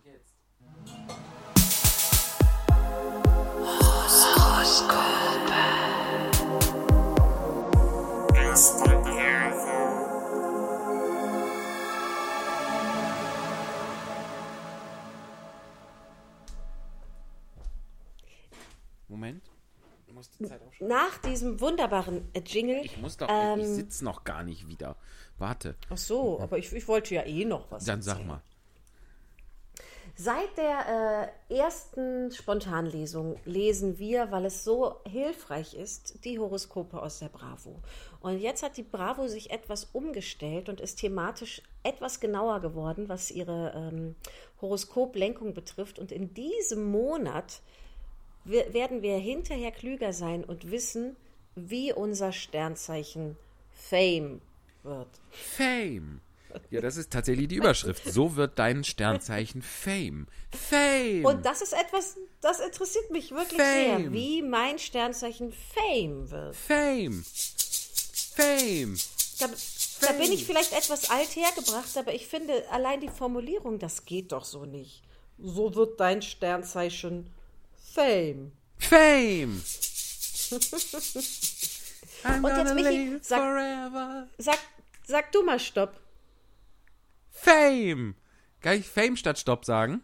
Nach diesem wunderbaren äh, Jingle. Ich muss doch, ähm, ich sitze noch gar nicht wieder. Warte, Ach so, aber ich, ich wollte ja eh noch was. dann sag erzählen. mal. Seit der äh, ersten Spontanlesung lesen wir, weil es so hilfreich ist, die Horoskope aus der Bravo. Und jetzt hat die Bravo sich etwas umgestellt und ist thematisch etwas genauer geworden, was ihre ähm, Horoskoplenkung betrifft. Und in diesem Monat werden wir hinterher klüger sein und wissen, wie unser Sternzeichen Fame wird. Fame. Ja, das ist tatsächlich die Überschrift. So wird dein Sternzeichen Fame. Fame. Und das ist etwas, das interessiert mich wirklich Fame. sehr, wie mein Sternzeichen Fame wird. Fame. Fame. Da, da bin ich vielleicht etwas alt hergebracht, aber ich finde allein die Formulierung, das geht doch so nicht. So wird dein Sternzeichen Fame. Fame. I'm Und jetzt, Michi, sag- forever. Sag, sag du mal Stopp. Fame. Kann ich Fame statt Stopp sagen?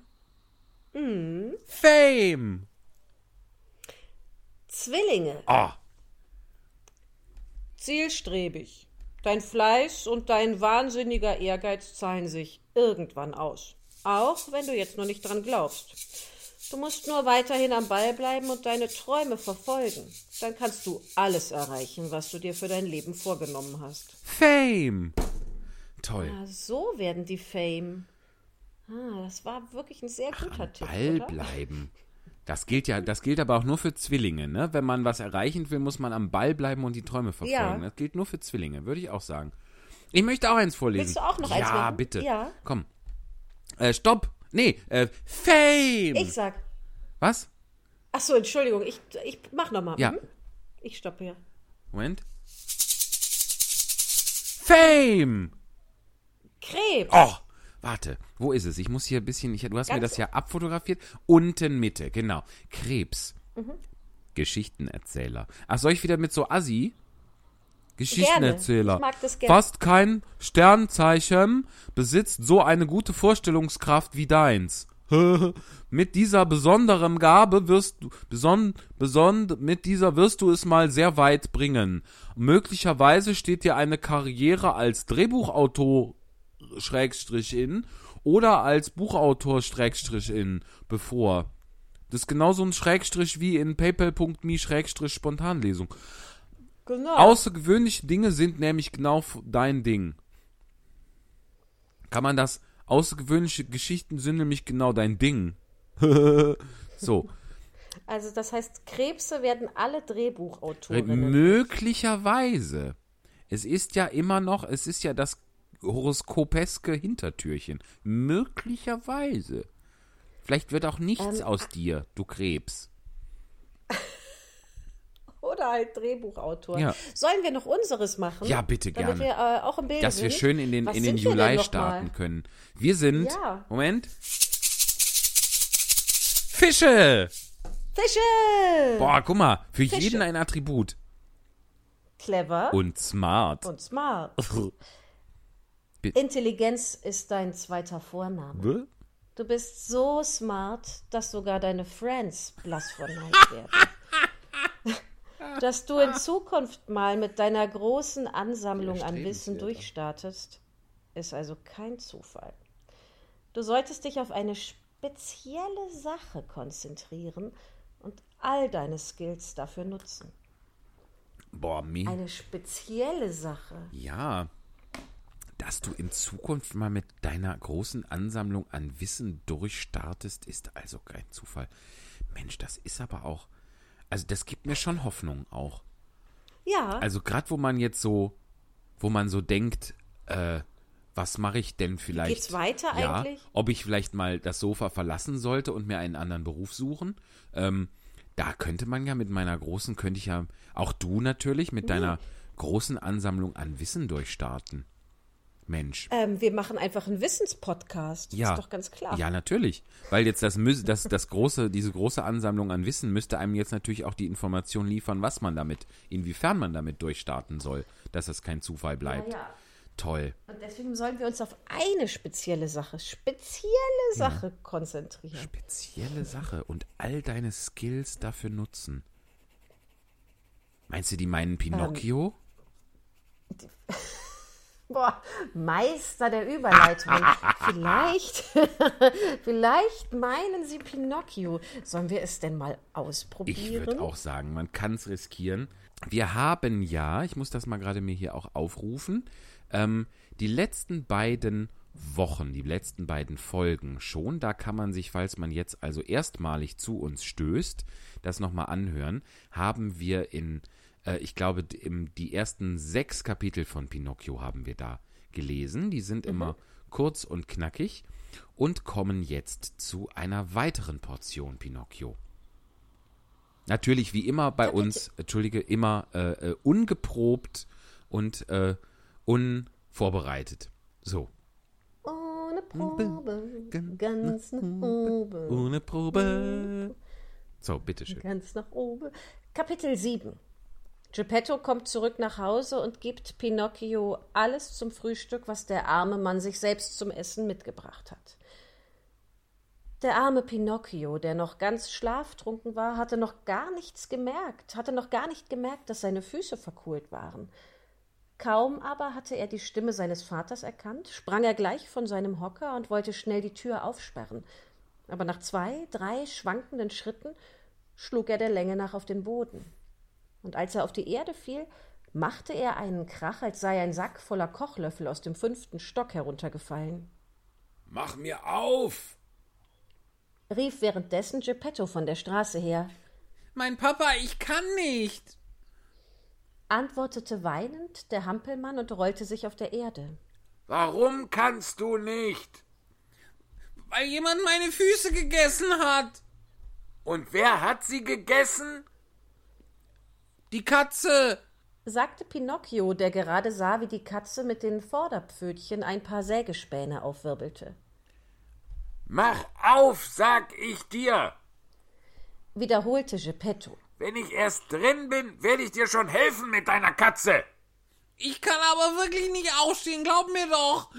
Mhm. Fame. Zwillinge, Oh, zielstrebig. Dein Fleiß und dein wahnsinniger Ehrgeiz zahlen sich irgendwann aus. Auch wenn du jetzt noch nicht dran glaubst. Du musst nur weiterhin am Ball bleiben und deine Träume verfolgen. Dann kannst du alles erreichen, was du dir für dein Leben vorgenommen hast. Fame. Toll. Ah, so werden die Fame. Ah, das war wirklich ein sehr guter Tipp. Ball oder? bleiben. Das gilt ja, das gilt aber auch nur für Zwillinge, ne? Wenn man was erreichen will, muss man am Ball bleiben und die Träume verfolgen. Ja. Das gilt nur für Zwillinge, würde ich auch sagen. Ich möchte auch eins vorlesen. Willst du auch noch ja, eins machen? bitte. Ja. Komm. Äh, stopp. Nee, äh, Fame. Ich sag. was? Ach so, Entschuldigung, ich, ich mach nochmal. Ja. Ich stoppe hier. Moment. Fame. Krebs. Oh, warte. Wo ist es? Ich muss hier ein bisschen, ich, du hast mir Ganz- das ja abfotografiert. Unten Mitte, genau. Krebs. Mhm. Geschichtenerzähler. Ach, soll ich wieder mit so Assi? Geschichtenerzähler. Fast kein Sternzeichen besitzt so eine gute Vorstellungskraft wie deins. mit dieser besonderen Gabe wirst du beson, beson, mit dieser wirst du es mal sehr weit bringen. Möglicherweise steht dir eine Karriere als Drehbuchautor Schrägstrich in oder als Buchautor Schrägstrich in bevor. Das ist genauso ein Schrägstrich wie in paypal.me Schrägstrich Spontanlesung. Genau. Außergewöhnliche Dinge sind nämlich genau dein Ding. Kann man das? Außergewöhnliche Geschichten sind nämlich genau dein Ding. so. Also das heißt, Krebse werden alle Drehbuchautorinnen. Möglicherweise. Es ist ja immer noch, es ist ja das horoskopeske Hintertürchen. Möglicherweise. Vielleicht wird auch nichts Ähm, aus dir, du Krebs. Oder halt Drehbuchautor. Ja. Sollen wir noch unseres machen? Ja, bitte Damit gerne. wir äh, auch im Bilde Dass wir sind? schön in den, Was in den wir Juli starten mal? können. Wir sind. Ja. Moment. Fische! Fische! Boah, guck mal, für Fische. jeden ein Attribut. Clever Und smart. und smart. Intelligenz ist dein zweiter Vorname. Wä? Du bist so smart, dass sogar deine Friends blass vor Neid werden. Dass du in Zukunft mal mit deiner großen Ansammlung an Wissen durchstartest, ist also kein Zufall. Du solltest dich auf eine spezielle Sache konzentrieren und all deine Skills dafür nutzen. Boah, mir. Eine spezielle Sache. Ja. Dass du in Zukunft mal mit deiner großen Ansammlung an Wissen durchstartest, ist also kein Zufall. Mensch, das ist aber auch. Also, das gibt mir schon Hoffnung auch. Ja, Also, gerade wo man jetzt so. Wo man so denkt, äh, was mache ich denn vielleicht? geht's weiter ja, eigentlich? Ob ich vielleicht mal das Sofa verlassen sollte und mir einen anderen Beruf suchen. Ähm, da könnte man ja mit meiner großen, könnte ich ja, auch du natürlich, mit deiner großen Ansammlung an Wissen durchstarten. Mensch. ähm, wir machen einfach einen Wissenspodcast. Ja. Ist doch ganz klar. Ja, natürlich. Weil jetzt das, das, das große, diese große Ansammlung an Wissen müsste einem jetzt natürlich auch die Information liefern, was man damit, inwiefern man damit durchstarten soll, dass es kein Zufall bleibt. ja. Toll. Und deswegen sollen wir uns auf eine spezielle Sache, spezielle Sache konzentrieren. Spezielle Sache und all deine Skills dafür nutzen. Meinst du, die meinen Pinocchio? Boah, Meister der Überleitung. vielleicht, vielleicht meinen Sie Pinocchio. Sollen wir es denn mal ich ausprobieren? würde auch sagen, man kann es riskieren. Wir haben ja, ich muss das mal gerade mir hier auch aufrufen, ähm, die letzten beiden Wochen, die letzten beiden Folgen schon. Da kann man sich, falls man jetzt also erstmalig zu uns stößt, das nochmal anhören. Haben wir in, äh, ich glaube, die ersten sechs Kapitel von Pinocchio haben wir da gelesen. Die sind immer kurz und knackig und kommen jetzt zu einer weiteren Portion Pinocchio. Natürlich wie immer bei uns, entschuldige, immer äh, äh, ungeprobt und äh, unvorbereitet. So. Ohne Probe, ganz nach oben. Ohne Probe. So, bitteschön. Ganz nach oben. Kapitel 7. Geppetto kommt zurück nach Hause und gibt Pinocchio alles zum Frühstück, was der arme Mann sich selbst zum Essen mitgebracht hat. Der arme Pinocchio, der noch ganz schlaftrunken war, hatte noch gar nichts gemerkt, hatte noch gar nicht gemerkt, dass seine Füße verkohlt waren. Kaum aber hatte er die Stimme seines Vaters erkannt, sprang er gleich von seinem Hocker und wollte schnell die Tür aufsperren. Aber nach zwei, drei schwankenden Schritten schlug er der Länge nach auf den Boden. Und als er auf die Erde fiel, machte er einen Krach, als sei ein Sack voller Kochlöffel aus dem fünften Stock heruntergefallen. Mach mir auf! Rief währenddessen Geppetto von der Straße her, Mein Papa, ich kann nicht. antwortete weinend der Hampelmann und rollte sich auf der Erde. Warum kannst du nicht? Weil jemand meine Füße gegessen hat. Und wer hat sie gegessen? Die Katze. sagte Pinocchio, der gerade sah, wie die Katze mit den Vorderpfötchen ein paar Sägespäne aufwirbelte. Mach auf, sag ich dir! Wiederholte Geppetto. Wenn ich erst drin bin, werde ich dir schon helfen mit deiner Katze! Ich kann aber wirklich nicht aufstehen, glaub mir doch.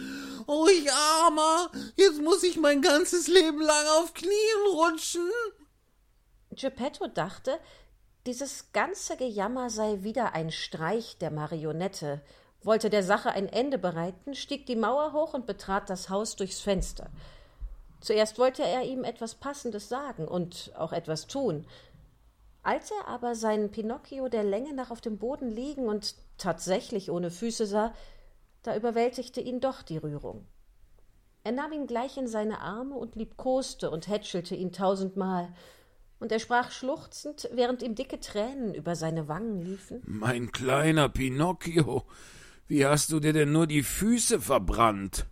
Oh, ich armer. Jetzt muss ich mein ganzes Leben lang auf Knien rutschen. Geppetto dachte, dieses ganze Gejammer sei wieder ein Streich der Marionette, wollte der Sache ein Ende bereiten, stieg die Mauer hoch und betrat das Haus durchs Fenster. Zuerst wollte er ihm etwas Passendes sagen und auch etwas tun. Als er aber seinen Pinocchio der Länge nach auf dem Boden liegen und tatsächlich ohne Füße sah, da überwältigte ihn doch die Rührung. Er nahm ihn gleich in seine Arme und liebkoste und hätschelte ihn tausendmal, und er sprach schluchzend, während ihm dicke Tränen über seine Wangen liefen. Mein kleiner Pinocchio, wie hast du dir denn nur die Füße verbrannt?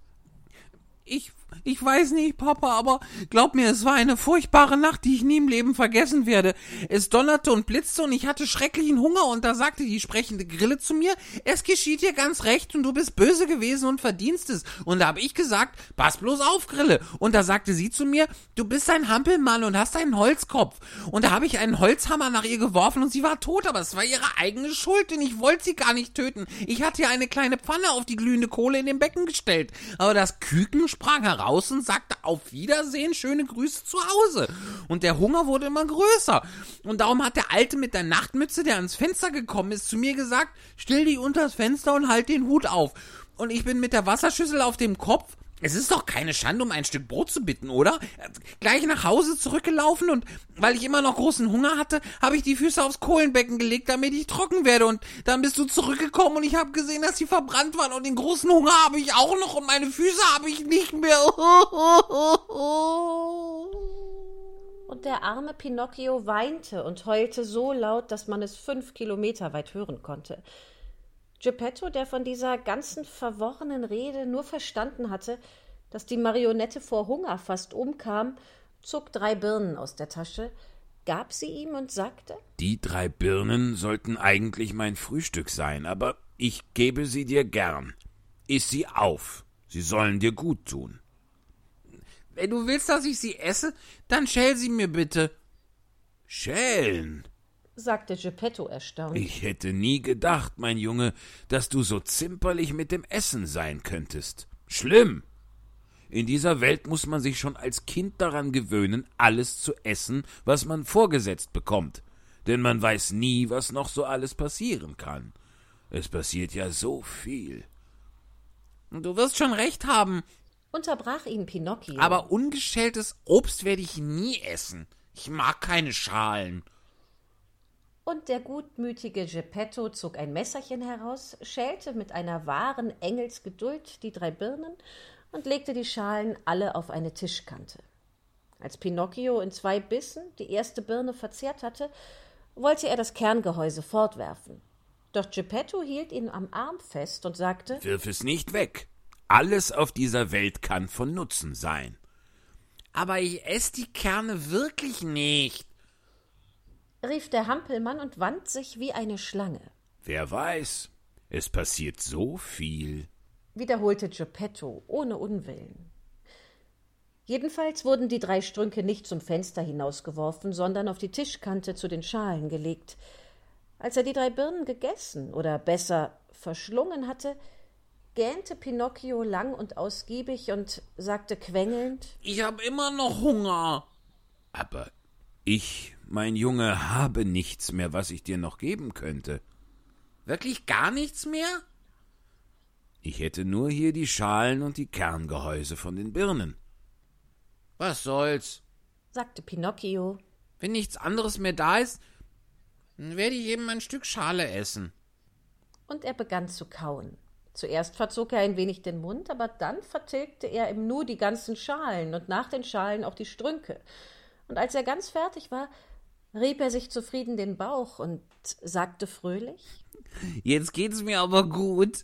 Ich, ich weiß nicht, Papa, aber glaub mir, es war eine furchtbare Nacht, die ich nie im Leben vergessen werde. Es donnerte und blitzte und ich hatte schrecklichen Hunger und da sagte die sprechende Grille zu mir, es geschieht dir ganz recht und du bist böse gewesen und verdienst es. Und da habe ich gesagt, pass bloß auf, Grille. Und da sagte sie zu mir, du bist ein Hampelmann und hast einen Holzkopf. Und da habe ich einen Holzhammer nach ihr geworfen und sie war tot, aber es war ihre eigene Schuld, denn ich wollte sie gar nicht töten. Ich hatte ihr eine kleine Pfanne auf die glühende Kohle in dem Becken gestellt. Aber das Küken sprang heraus und sagte auf Wiedersehen, schöne Grüße zu Hause. Und der Hunger wurde immer größer. Und darum hat der Alte mit der Nachtmütze, der ans Fenster gekommen ist, zu mir gesagt, stell dich unters Fenster und halt den Hut auf. Und ich bin mit der Wasserschüssel auf dem Kopf es ist doch keine Schande, um ein Stück Brot zu bitten, oder? Gleich nach Hause zurückgelaufen und weil ich immer noch großen Hunger hatte, habe ich die Füße aufs Kohlenbecken gelegt, damit ich trocken werde. Und dann bist du zurückgekommen und ich habe gesehen, dass sie verbrannt waren und den großen Hunger habe ich auch noch und meine Füße habe ich nicht mehr. Und der arme Pinocchio weinte und heulte so laut, dass man es fünf Kilometer weit hören konnte. Geppetto, der von dieser ganzen verworrenen Rede nur verstanden hatte, dass die Marionette vor Hunger fast umkam, zog drei Birnen aus der Tasche, gab sie ihm und sagte Die drei Birnen sollten eigentlich mein Frühstück sein, aber ich gebe sie dir gern. Iss sie auf. Sie sollen dir gut tun. Wenn du willst, dass ich sie esse, dann schäl sie mir bitte. Schälen. Sagte Geppetto erstaunt. Ich hätte nie gedacht, mein Junge, dass du so zimperlich mit dem Essen sein könntest. Schlimm. In dieser Welt muss man sich schon als Kind daran gewöhnen, alles zu essen, was man vorgesetzt bekommt. denn man weiß nie, was noch so alles passieren kann. Es passiert ja so viel. Du wirst schon recht haben. Unterbrach ihn Pinocchio. Aber ungeschältes Obst werde ich nie essen. Ich mag keine Schalen. Und der gutmütige Geppetto zog ein Messerchen heraus, schälte mit einer wahren Engelsgeduld die drei Birnen und legte die Schalen alle auf eine Tischkante. Als Pinocchio in zwei Bissen die erste Birne verzehrt hatte, wollte er das Kerngehäuse fortwerfen. Doch Geppetto hielt ihn am Arm fest und sagte Wirf es nicht weg. Alles auf dieser Welt kann von Nutzen sein. Aber ich esse die Kerne wirklich nicht, rief der Hampelmann und wand sich wie eine Schlange. Wer weiß, es passiert so viel, wiederholte Geppetto ohne Unwillen. Jedenfalls wurden die drei Strünke nicht zum Fenster hinausgeworfen, sondern auf die Tischkante zu den Schalen gelegt. Als er die drei Birnen gegessen oder besser verschlungen hatte, gähnte Pinocchio lang und ausgiebig und sagte quengelnd Ich habe immer noch Hunger. Aber ich, mein Junge, habe nichts mehr, was ich dir noch geben könnte. Wirklich gar nichts mehr? Ich hätte nur hier die Schalen und die Kerngehäuse von den Birnen. Was soll's? sagte Pinocchio. Wenn nichts anderes mehr da ist, dann werde ich eben ein Stück Schale essen. Und er begann zu kauen. Zuerst verzog er ein wenig den Mund, aber dann vertilgte er im Nu die ganzen Schalen und nach den Schalen auch die Strünke. Und als er ganz fertig war, rieb er sich zufrieden den Bauch und sagte fröhlich Jetzt geht's mir aber gut.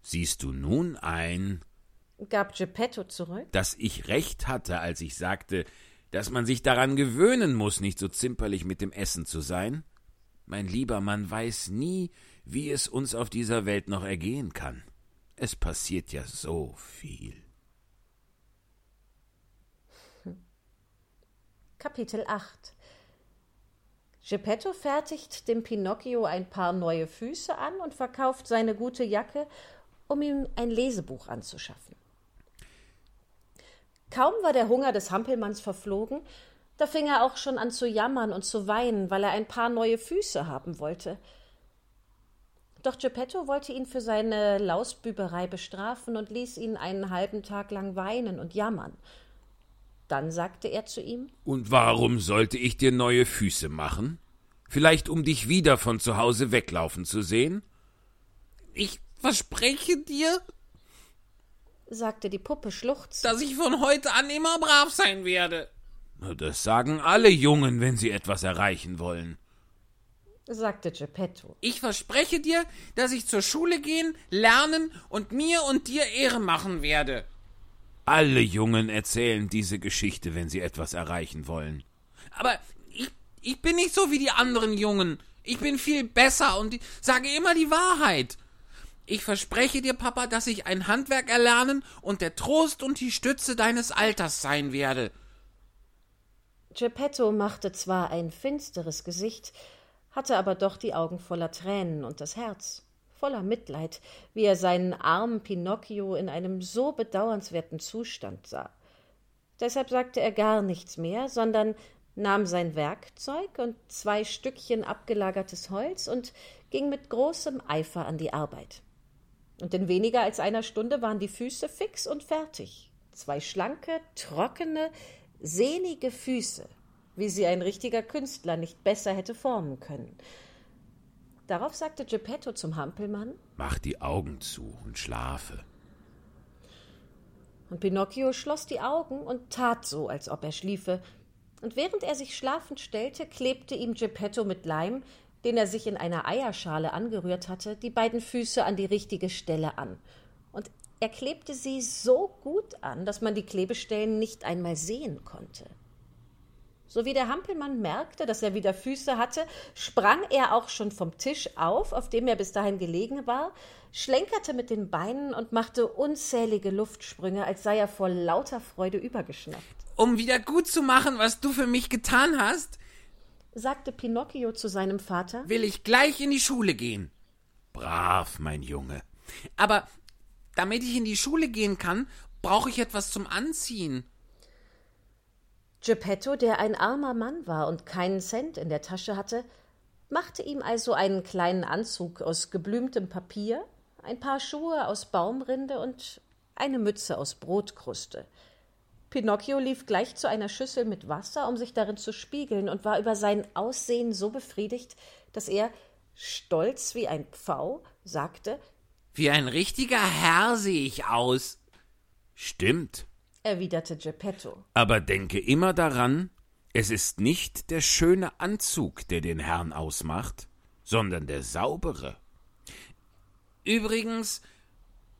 Siehst du nun ein, gab Geppetto zurück, dass ich recht hatte, als ich sagte, dass man sich daran gewöhnen muss, nicht so zimperlich mit dem Essen zu sein? Mein Lieber, man weiß nie, wie es uns auf dieser Welt noch ergehen kann. Es passiert ja so viel. Kapitel 8 Geppetto fertigt dem Pinocchio ein paar neue Füße an und verkauft seine gute Jacke, um ihm ein Lesebuch anzuschaffen. Kaum war der Hunger des Hampelmanns verflogen, da fing er auch schon an zu jammern und zu weinen, weil er ein paar neue Füße haben wollte. Doch Geppetto wollte ihn für seine Lausbüberei bestrafen und ließ ihn einen halben Tag lang weinen und jammern. Dann sagte er zu ihm Und warum sollte ich dir neue Füße machen? Vielleicht um dich wieder von zu Hause weglaufen zu sehen? Ich verspreche dir, sagte die Puppe schluchzend, dass ich von heute an immer brav sein werde. Das sagen alle Jungen, wenn sie etwas erreichen wollen, sagte Geppetto. Ich verspreche dir, dass ich zur Schule gehen, lernen und mir und dir Ehre machen werde. Alle Jungen erzählen diese Geschichte, wenn sie etwas erreichen wollen. Aber ich, ich bin nicht so wie die anderen Jungen. Ich bin viel besser und sage immer die Wahrheit. Ich verspreche dir, Papa, dass ich ein Handwerk erlernen und der Trost und die Stütze deines Alters sein werde. Geppetto machte zwar ein finsteres Gesicht, hatte aber doch die Augen voller Tränen und das Herz voller Mitleid, wie er seinen armen Pinocchio in einem so bedauernswerten Zustand sah. Deshalb sagte er gar nichts mehr, sondern nahm sein Werkzeug und zwei Stückchen abgelagertes Holz und ging mit großem Eifer an die Arbeit. Und in weniger als einer Stunde waren die Füße fix und fertig. Zwei schlanke, trockene, sehnige Füße, wie sie ein richtiger Künstler nicht besser hätte formen können. Darauf sagte Geppetto zum Hampelmann: Mach die Augen zu und schlafe. Und Pinocchio schloss die Augen und tat so, als ob er schliefe. Und während er sich schlafend stellte, klebte ihm Geppetto mit Leim, den er sich in einer Eierschale angerührt hatte, die beiden Füße an die richtige Stelle an. Und er klebte sie so gut an, dass man die Klebestellen nicht einmal sehen konnte. So wie der Hampelmann merkte, dass er wieder Füße hatte, sprang er auch schon vom Tisch auf, auf dem er bis dahin gelegen war, schlenkerte mit den Beinen und machte unzählige Luftsprünge, als sei er vor lauter Freude übergeschnappt. Um wieder gut zu machen, was du für mich getan hast, sagte Pinocchio zu seinem Vater, will ich gleich in die Schule gehen. Brav, mein Junge. Aber damit ich in die Schule gehen kann, brauche ich etwas zum Anziehen. Geppetto, der ein armer Mann war und keinen Cent in der Tasche hatte, machte ihm also einen kleinen Anzug aus geblümtem Papier, ein paar Schuhe aus Baumrinde und eine Mütze aus Brotkruste. Pinocchio lief gleich zu einer Schüssel mit Wasser, um sich darin zu spiegeln, und war über sein Aussehen so befriedigt, dass er, stolz wie ein Pfau, sagte Wie ein richtiger Herr sehe ich aus. Stimmt, erwiderte Geppetto. aber denke immer daran, es ist nicht der schöne Anzug, der den Herrn ausmacht, sondern der saubere. Übrigens,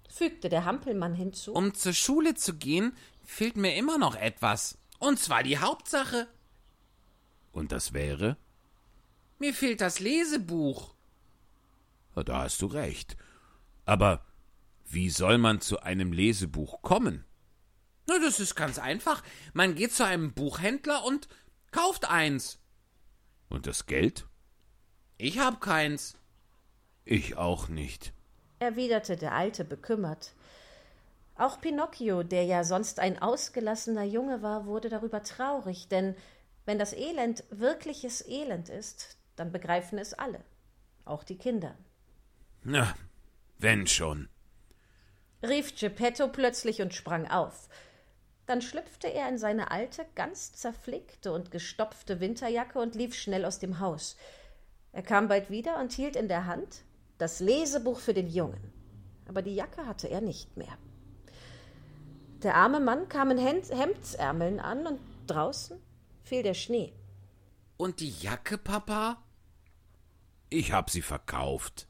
fügte der Hampelmann hinzu. um zur Schule zu gehen, fehlt mir immer noch etwas. Und zwar die Hauptsache. Und das wäre? Mir fehlt das Lesebuch. Da hast du recht. Aber wie soll man zu einem Lesebuch kommen? Na, das ist ganz einfach. Man geht zu einem Buchhändler und kauft eins. Und das Geld? Ich hab keins. Ich auch nicht. erwiderte der Alte bekümmert. Auch Pinocchio, der ja sonst ein ausgelassener Junge war, wurde darüber traurig, denn wenn das Elend wirkliches Elend ist, dann begreifen es alle, auch die Kinder. Na, wenn schon. rief Geppetto plötzlich und sprang auf. Dann schlüpfte er in seine alte, ganz zerflickte und gestopfte Winterjacke und lief schnell aus dem Haus. Er kam bald wieder und hielt in der Hand das Lesebuch für den Jungen. Aber die Jacke hatte er nicht mehr. Der arme Mann kam in Hemd Hemdsärmeln an und draußen fiel der Schnee. Und die Jacke, Papa? Ich hab sie verkauft.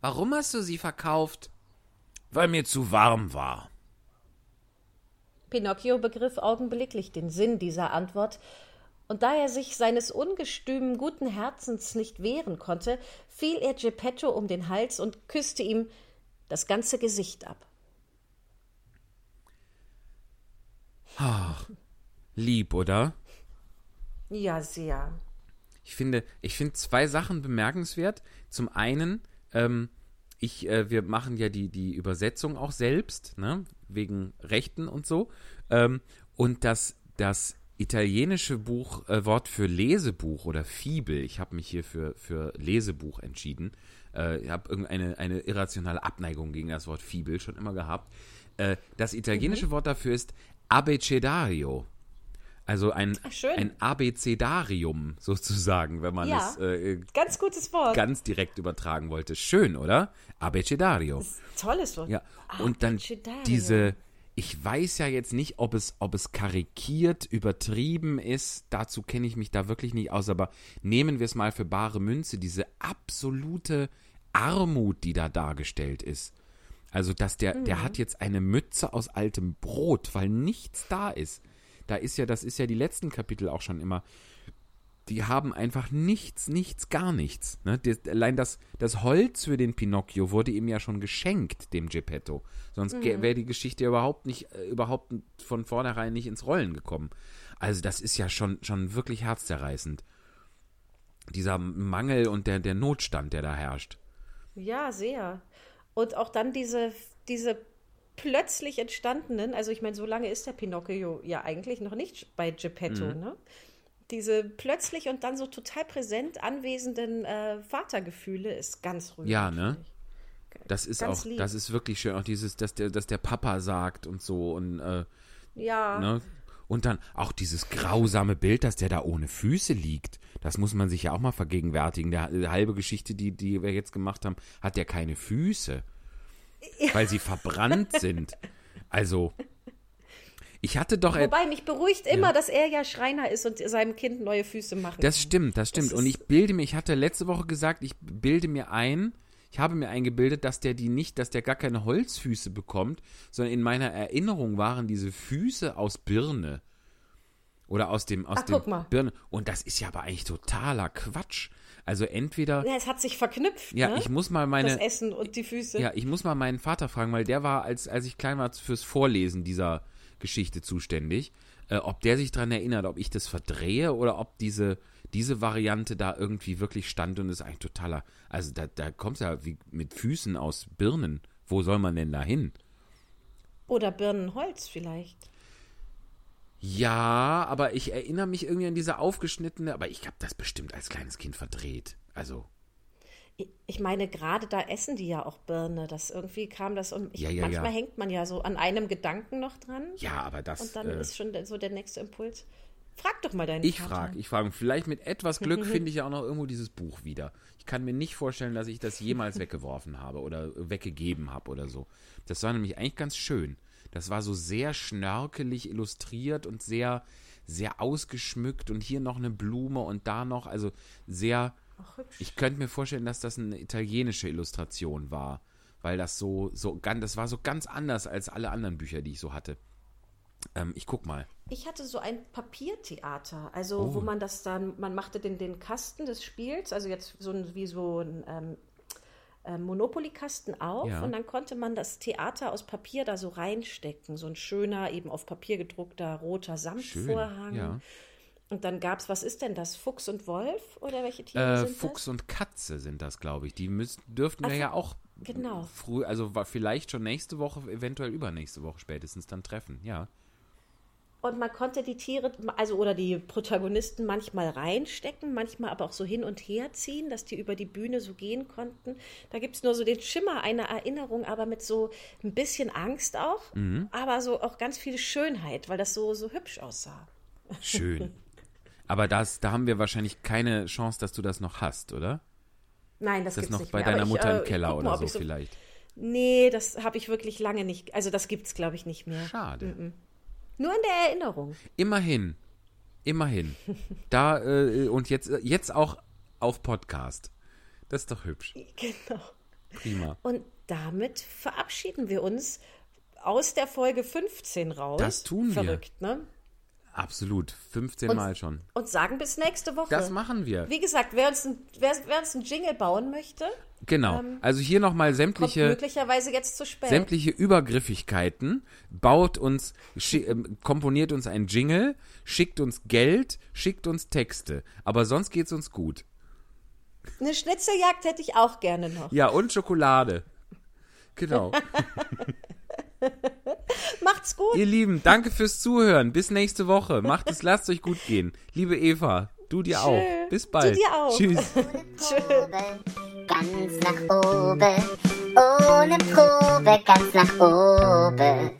Warum hast du sie verkauft? Weil mir zu warm war. Pinocchio begriff augenblicklich den Sinn dieser Antwort, und da er sich seines ungestümen guten Herzens nicht wehren konnte, fiel er Geppetto um den Hals und küsste ihm das ganze Gesicht ab. Lieb, oder? Ja, sehr. Ich finde, ich finde zwei Sachen bemerkenswert. Zum einen, ähm, ich, äh, wir machen ja die, die Übersetzung auch selbst, ne? wegen Rechten und so. Ähm, und das, das italienische Buch, äh, Wort für Lesebuch oder Fibel, ich habe mich hier für, für Lesebuch entschieden. Äh, ich habe irgendeine eine irrationale Abneigung gegen das Wort Fibel schon immer gehabt. Äh, das italienische Wort dafür ist Abecedario. Also ein, schön. ein Abecedarium sozusagen, wenn man Ja. es äh, Ganz gutes Wort. ganz direkt übertragen wollte. Schön, oder? Abecedario. Tolles Wort. Ja, und dann diese, ich weiß ja jetzt nicht, ob es, ob es karikiert, übertrieben ist, dazu kenne ich mich da wirklich nicht aus, aber nehmen wir es mal für bare Münze, diese absolute Armut, die da dargestellt ist. Also, dass der, Mhm. der hat jetzt eine Mütze aus altem Brot, weil nichts da ist. Da ist ja, das ist ja die letzten Kapitel auch schon immer die haben einfach nichts, nichts, gar nichts. Ne? Das, allein das, das Holz für den Pinocchio wurde ihm ja schon geschenkt, dem Geppetto. Sonst Mhm. wäre die Geschichte überhaupt nicht, äh, überhaupt von vornherein nicht ins Rollen gekommen. Also das ist ja schon, schon wirklich herzzerreißend. Dieser Mangel und der, der Notstand, der da herrscht. Ja, sehr. Und auch dann diese, diese plötzlich entstandenen, also ich meine, so lange ist der Pinocchio ja eigentlich noch nicht bei Geppetto, Mhm. ne? Diese plötzlich und dann so total präsent anwesenden äh, Vatergefühle ist ganz rührend. Ja, ne? Das ist Ganz auch, lieb. das ist wirklich schön. Auch dieses, dass der, dass der Papa sagt und so und äh, Ja, Ne? Und dann auch dieses grausame Bild, dass der da ohne Füße liegt. Das muss man sich ja auch mal vergegenwärtigen. Der, die halbe Geschichte, die, die wir jetzt gemacht haben, hat der keine Füße. Weil sie verbrannt sind. Also, ich hatte doch. Wobei mich beruhigt immer, dass er ja Schreiner ist und seinem Kind neue Füße machen Das stimmt, das stimmt. Das Und ich bilde mir, ich hatte letzte Woche gesagt, ich bilde mir ein, ich habe mir eingebildet, dass der die nicht, dass der gar keine Holzfüße bekommt, sondern in meiner Erinnerung waren diese Füße aus Birne. Oder aus dem, aus Ach, dem guck mal. Birne. Und das ist ja aber eigentlich totaler Quatsch. Also entweder, Ja, es hat sich verknüpft, ja, ne? ich muss mal das meine, Essen und die Füße. ja, ich muss mal meinen Vater fragen, weil der war, als, als ich klein war, fürs Vorlesen dieser Geschichte zuständig, äh, ob der sich dran erinnert, ob ich das verdrehe oder ob diese, diese Variante da irgendwie wirklich stand und ist eigentlich totaler. Also da, da kommt ja wie mit Füßen aus Birnen. Wo soll man denn da hin? Oder Birnenholz vielleicht. Ja, aber ich erinnere mich irgendwie an diese aufgeschnittene, aber ich habe das bestimmt als kleines Kind verdreht. Also. Ich- meine, gerade da essen die ja auch Birne. Das irgendwie kam das um. Ich, Ja, ja, manchmal ja. hängt man ja so an einem Gedanken noch dran. Ja, aber das. Und dann äh, ist schon so der nächste Impuls. Frag doch mal deinen Ich frage, ich frage. Vielleicht mit etwas Glück finde ich ja auch noch irgendwo dieses Buch wieder. Ich kann mir nicht vorstellen, dass ich das jemals weggeworfen habe oder weggegeben habe oder so. Das war nämlich eigentlich ganz schön. Das war so sehr schnörkelig illustriert und sehr, sehr ausgeschmückt und hier noch eine Blume und da noch, also sehr. Ach, hübsch. Ich könnte mir vorstellen, dass das eine italienische Illustration war, weil das so, so ganz, das war so ganz anders als alle anderen Bücher, die ich so hatte. Ähm, ich guck mal. Ich hatte so ein Papiertheater, also Oh. wo man das dann, man machte den, den Kasten des Spiels, also jetzt so ein, wie so ein ähm, äh, Monopoly-Kasten auf Ja. und dann konnte man das Theater aus Papier da so reinstecken, so ein schöner, eben auf Papier gedruckter roter Samtvorhang. ja. Und dann gab es, was ist denn das, Fuchs und Wolf oder welche Tiere Äh, sind Fuchs das? und Katze sind das, glaube ich. Die müssten, dürften wir Ach, ja auch genau. früh, also vielleicht schon nächste Woche, eventuell übernächste Woche spätestens dann treffen. Ja. Und man konnte die Tiere, also oder die Protagonisten manchmal reinstecken, manchmal aber auch so hin und her ziehen, dass die über die Bühne so gehen konnten. Da gibt es nur so den Schimmer einer Erinnerung, aber mit so ein bisschen Angst auch, aber so auch ganz viel Schönheit, weil das so, so hübsch aussah. Schön. Aber das, da haben wir wahrscheinlich keine Chance, dass du das noch hast, oder? Nein, das Ist das gibt's noch nicht bei mehr. deiner ich, Mutter äh, im ich Keller oder mal, so ich vielleicht? Nee, das habe ich wirklich lange nicht. Also das gibt's, glaube ich, nicht mehr. Schade. Nur in der Erinnerung. Immerhin. Immerhin. Da, äh, und jetzt, jetzt auch auf Podcast. Das ist doch hübsch. Genau. Prima. Und damit verabschieden wir uns aus der Folge 15 raus. Das tun wir. Verrückt, ne? Absolut. 15 Und- Mal schon. Und sagen bis nächste Woche. Das machen wir. Wie gesagt, wer uns, ein, wer, wer uns einen Jingle bauen möchte, Genau. Also hier nochmal sämtliche. möglicherweise jetzt zu spät. sämtliche Übergriffigkeiten, baut uns, ähm, komponiert uns ein Jingle, schickt uns Geld, schickt uns Texte. Aber sonst geht's uns gut. Eine Schnitzeljagd hätte ich auch gerne noch. Ja, und Schokolade. Genau. Macht's gut. Ihr Lieben, danke fürs Zuhören. Bis nächste Woche. Macht es, lasst euch gut gehen. Liebe Eva, du dir auch. Bis bald. dir auch. Tschüss. Probe, ganz nach oben. Ohne Probe, ganz nach oben.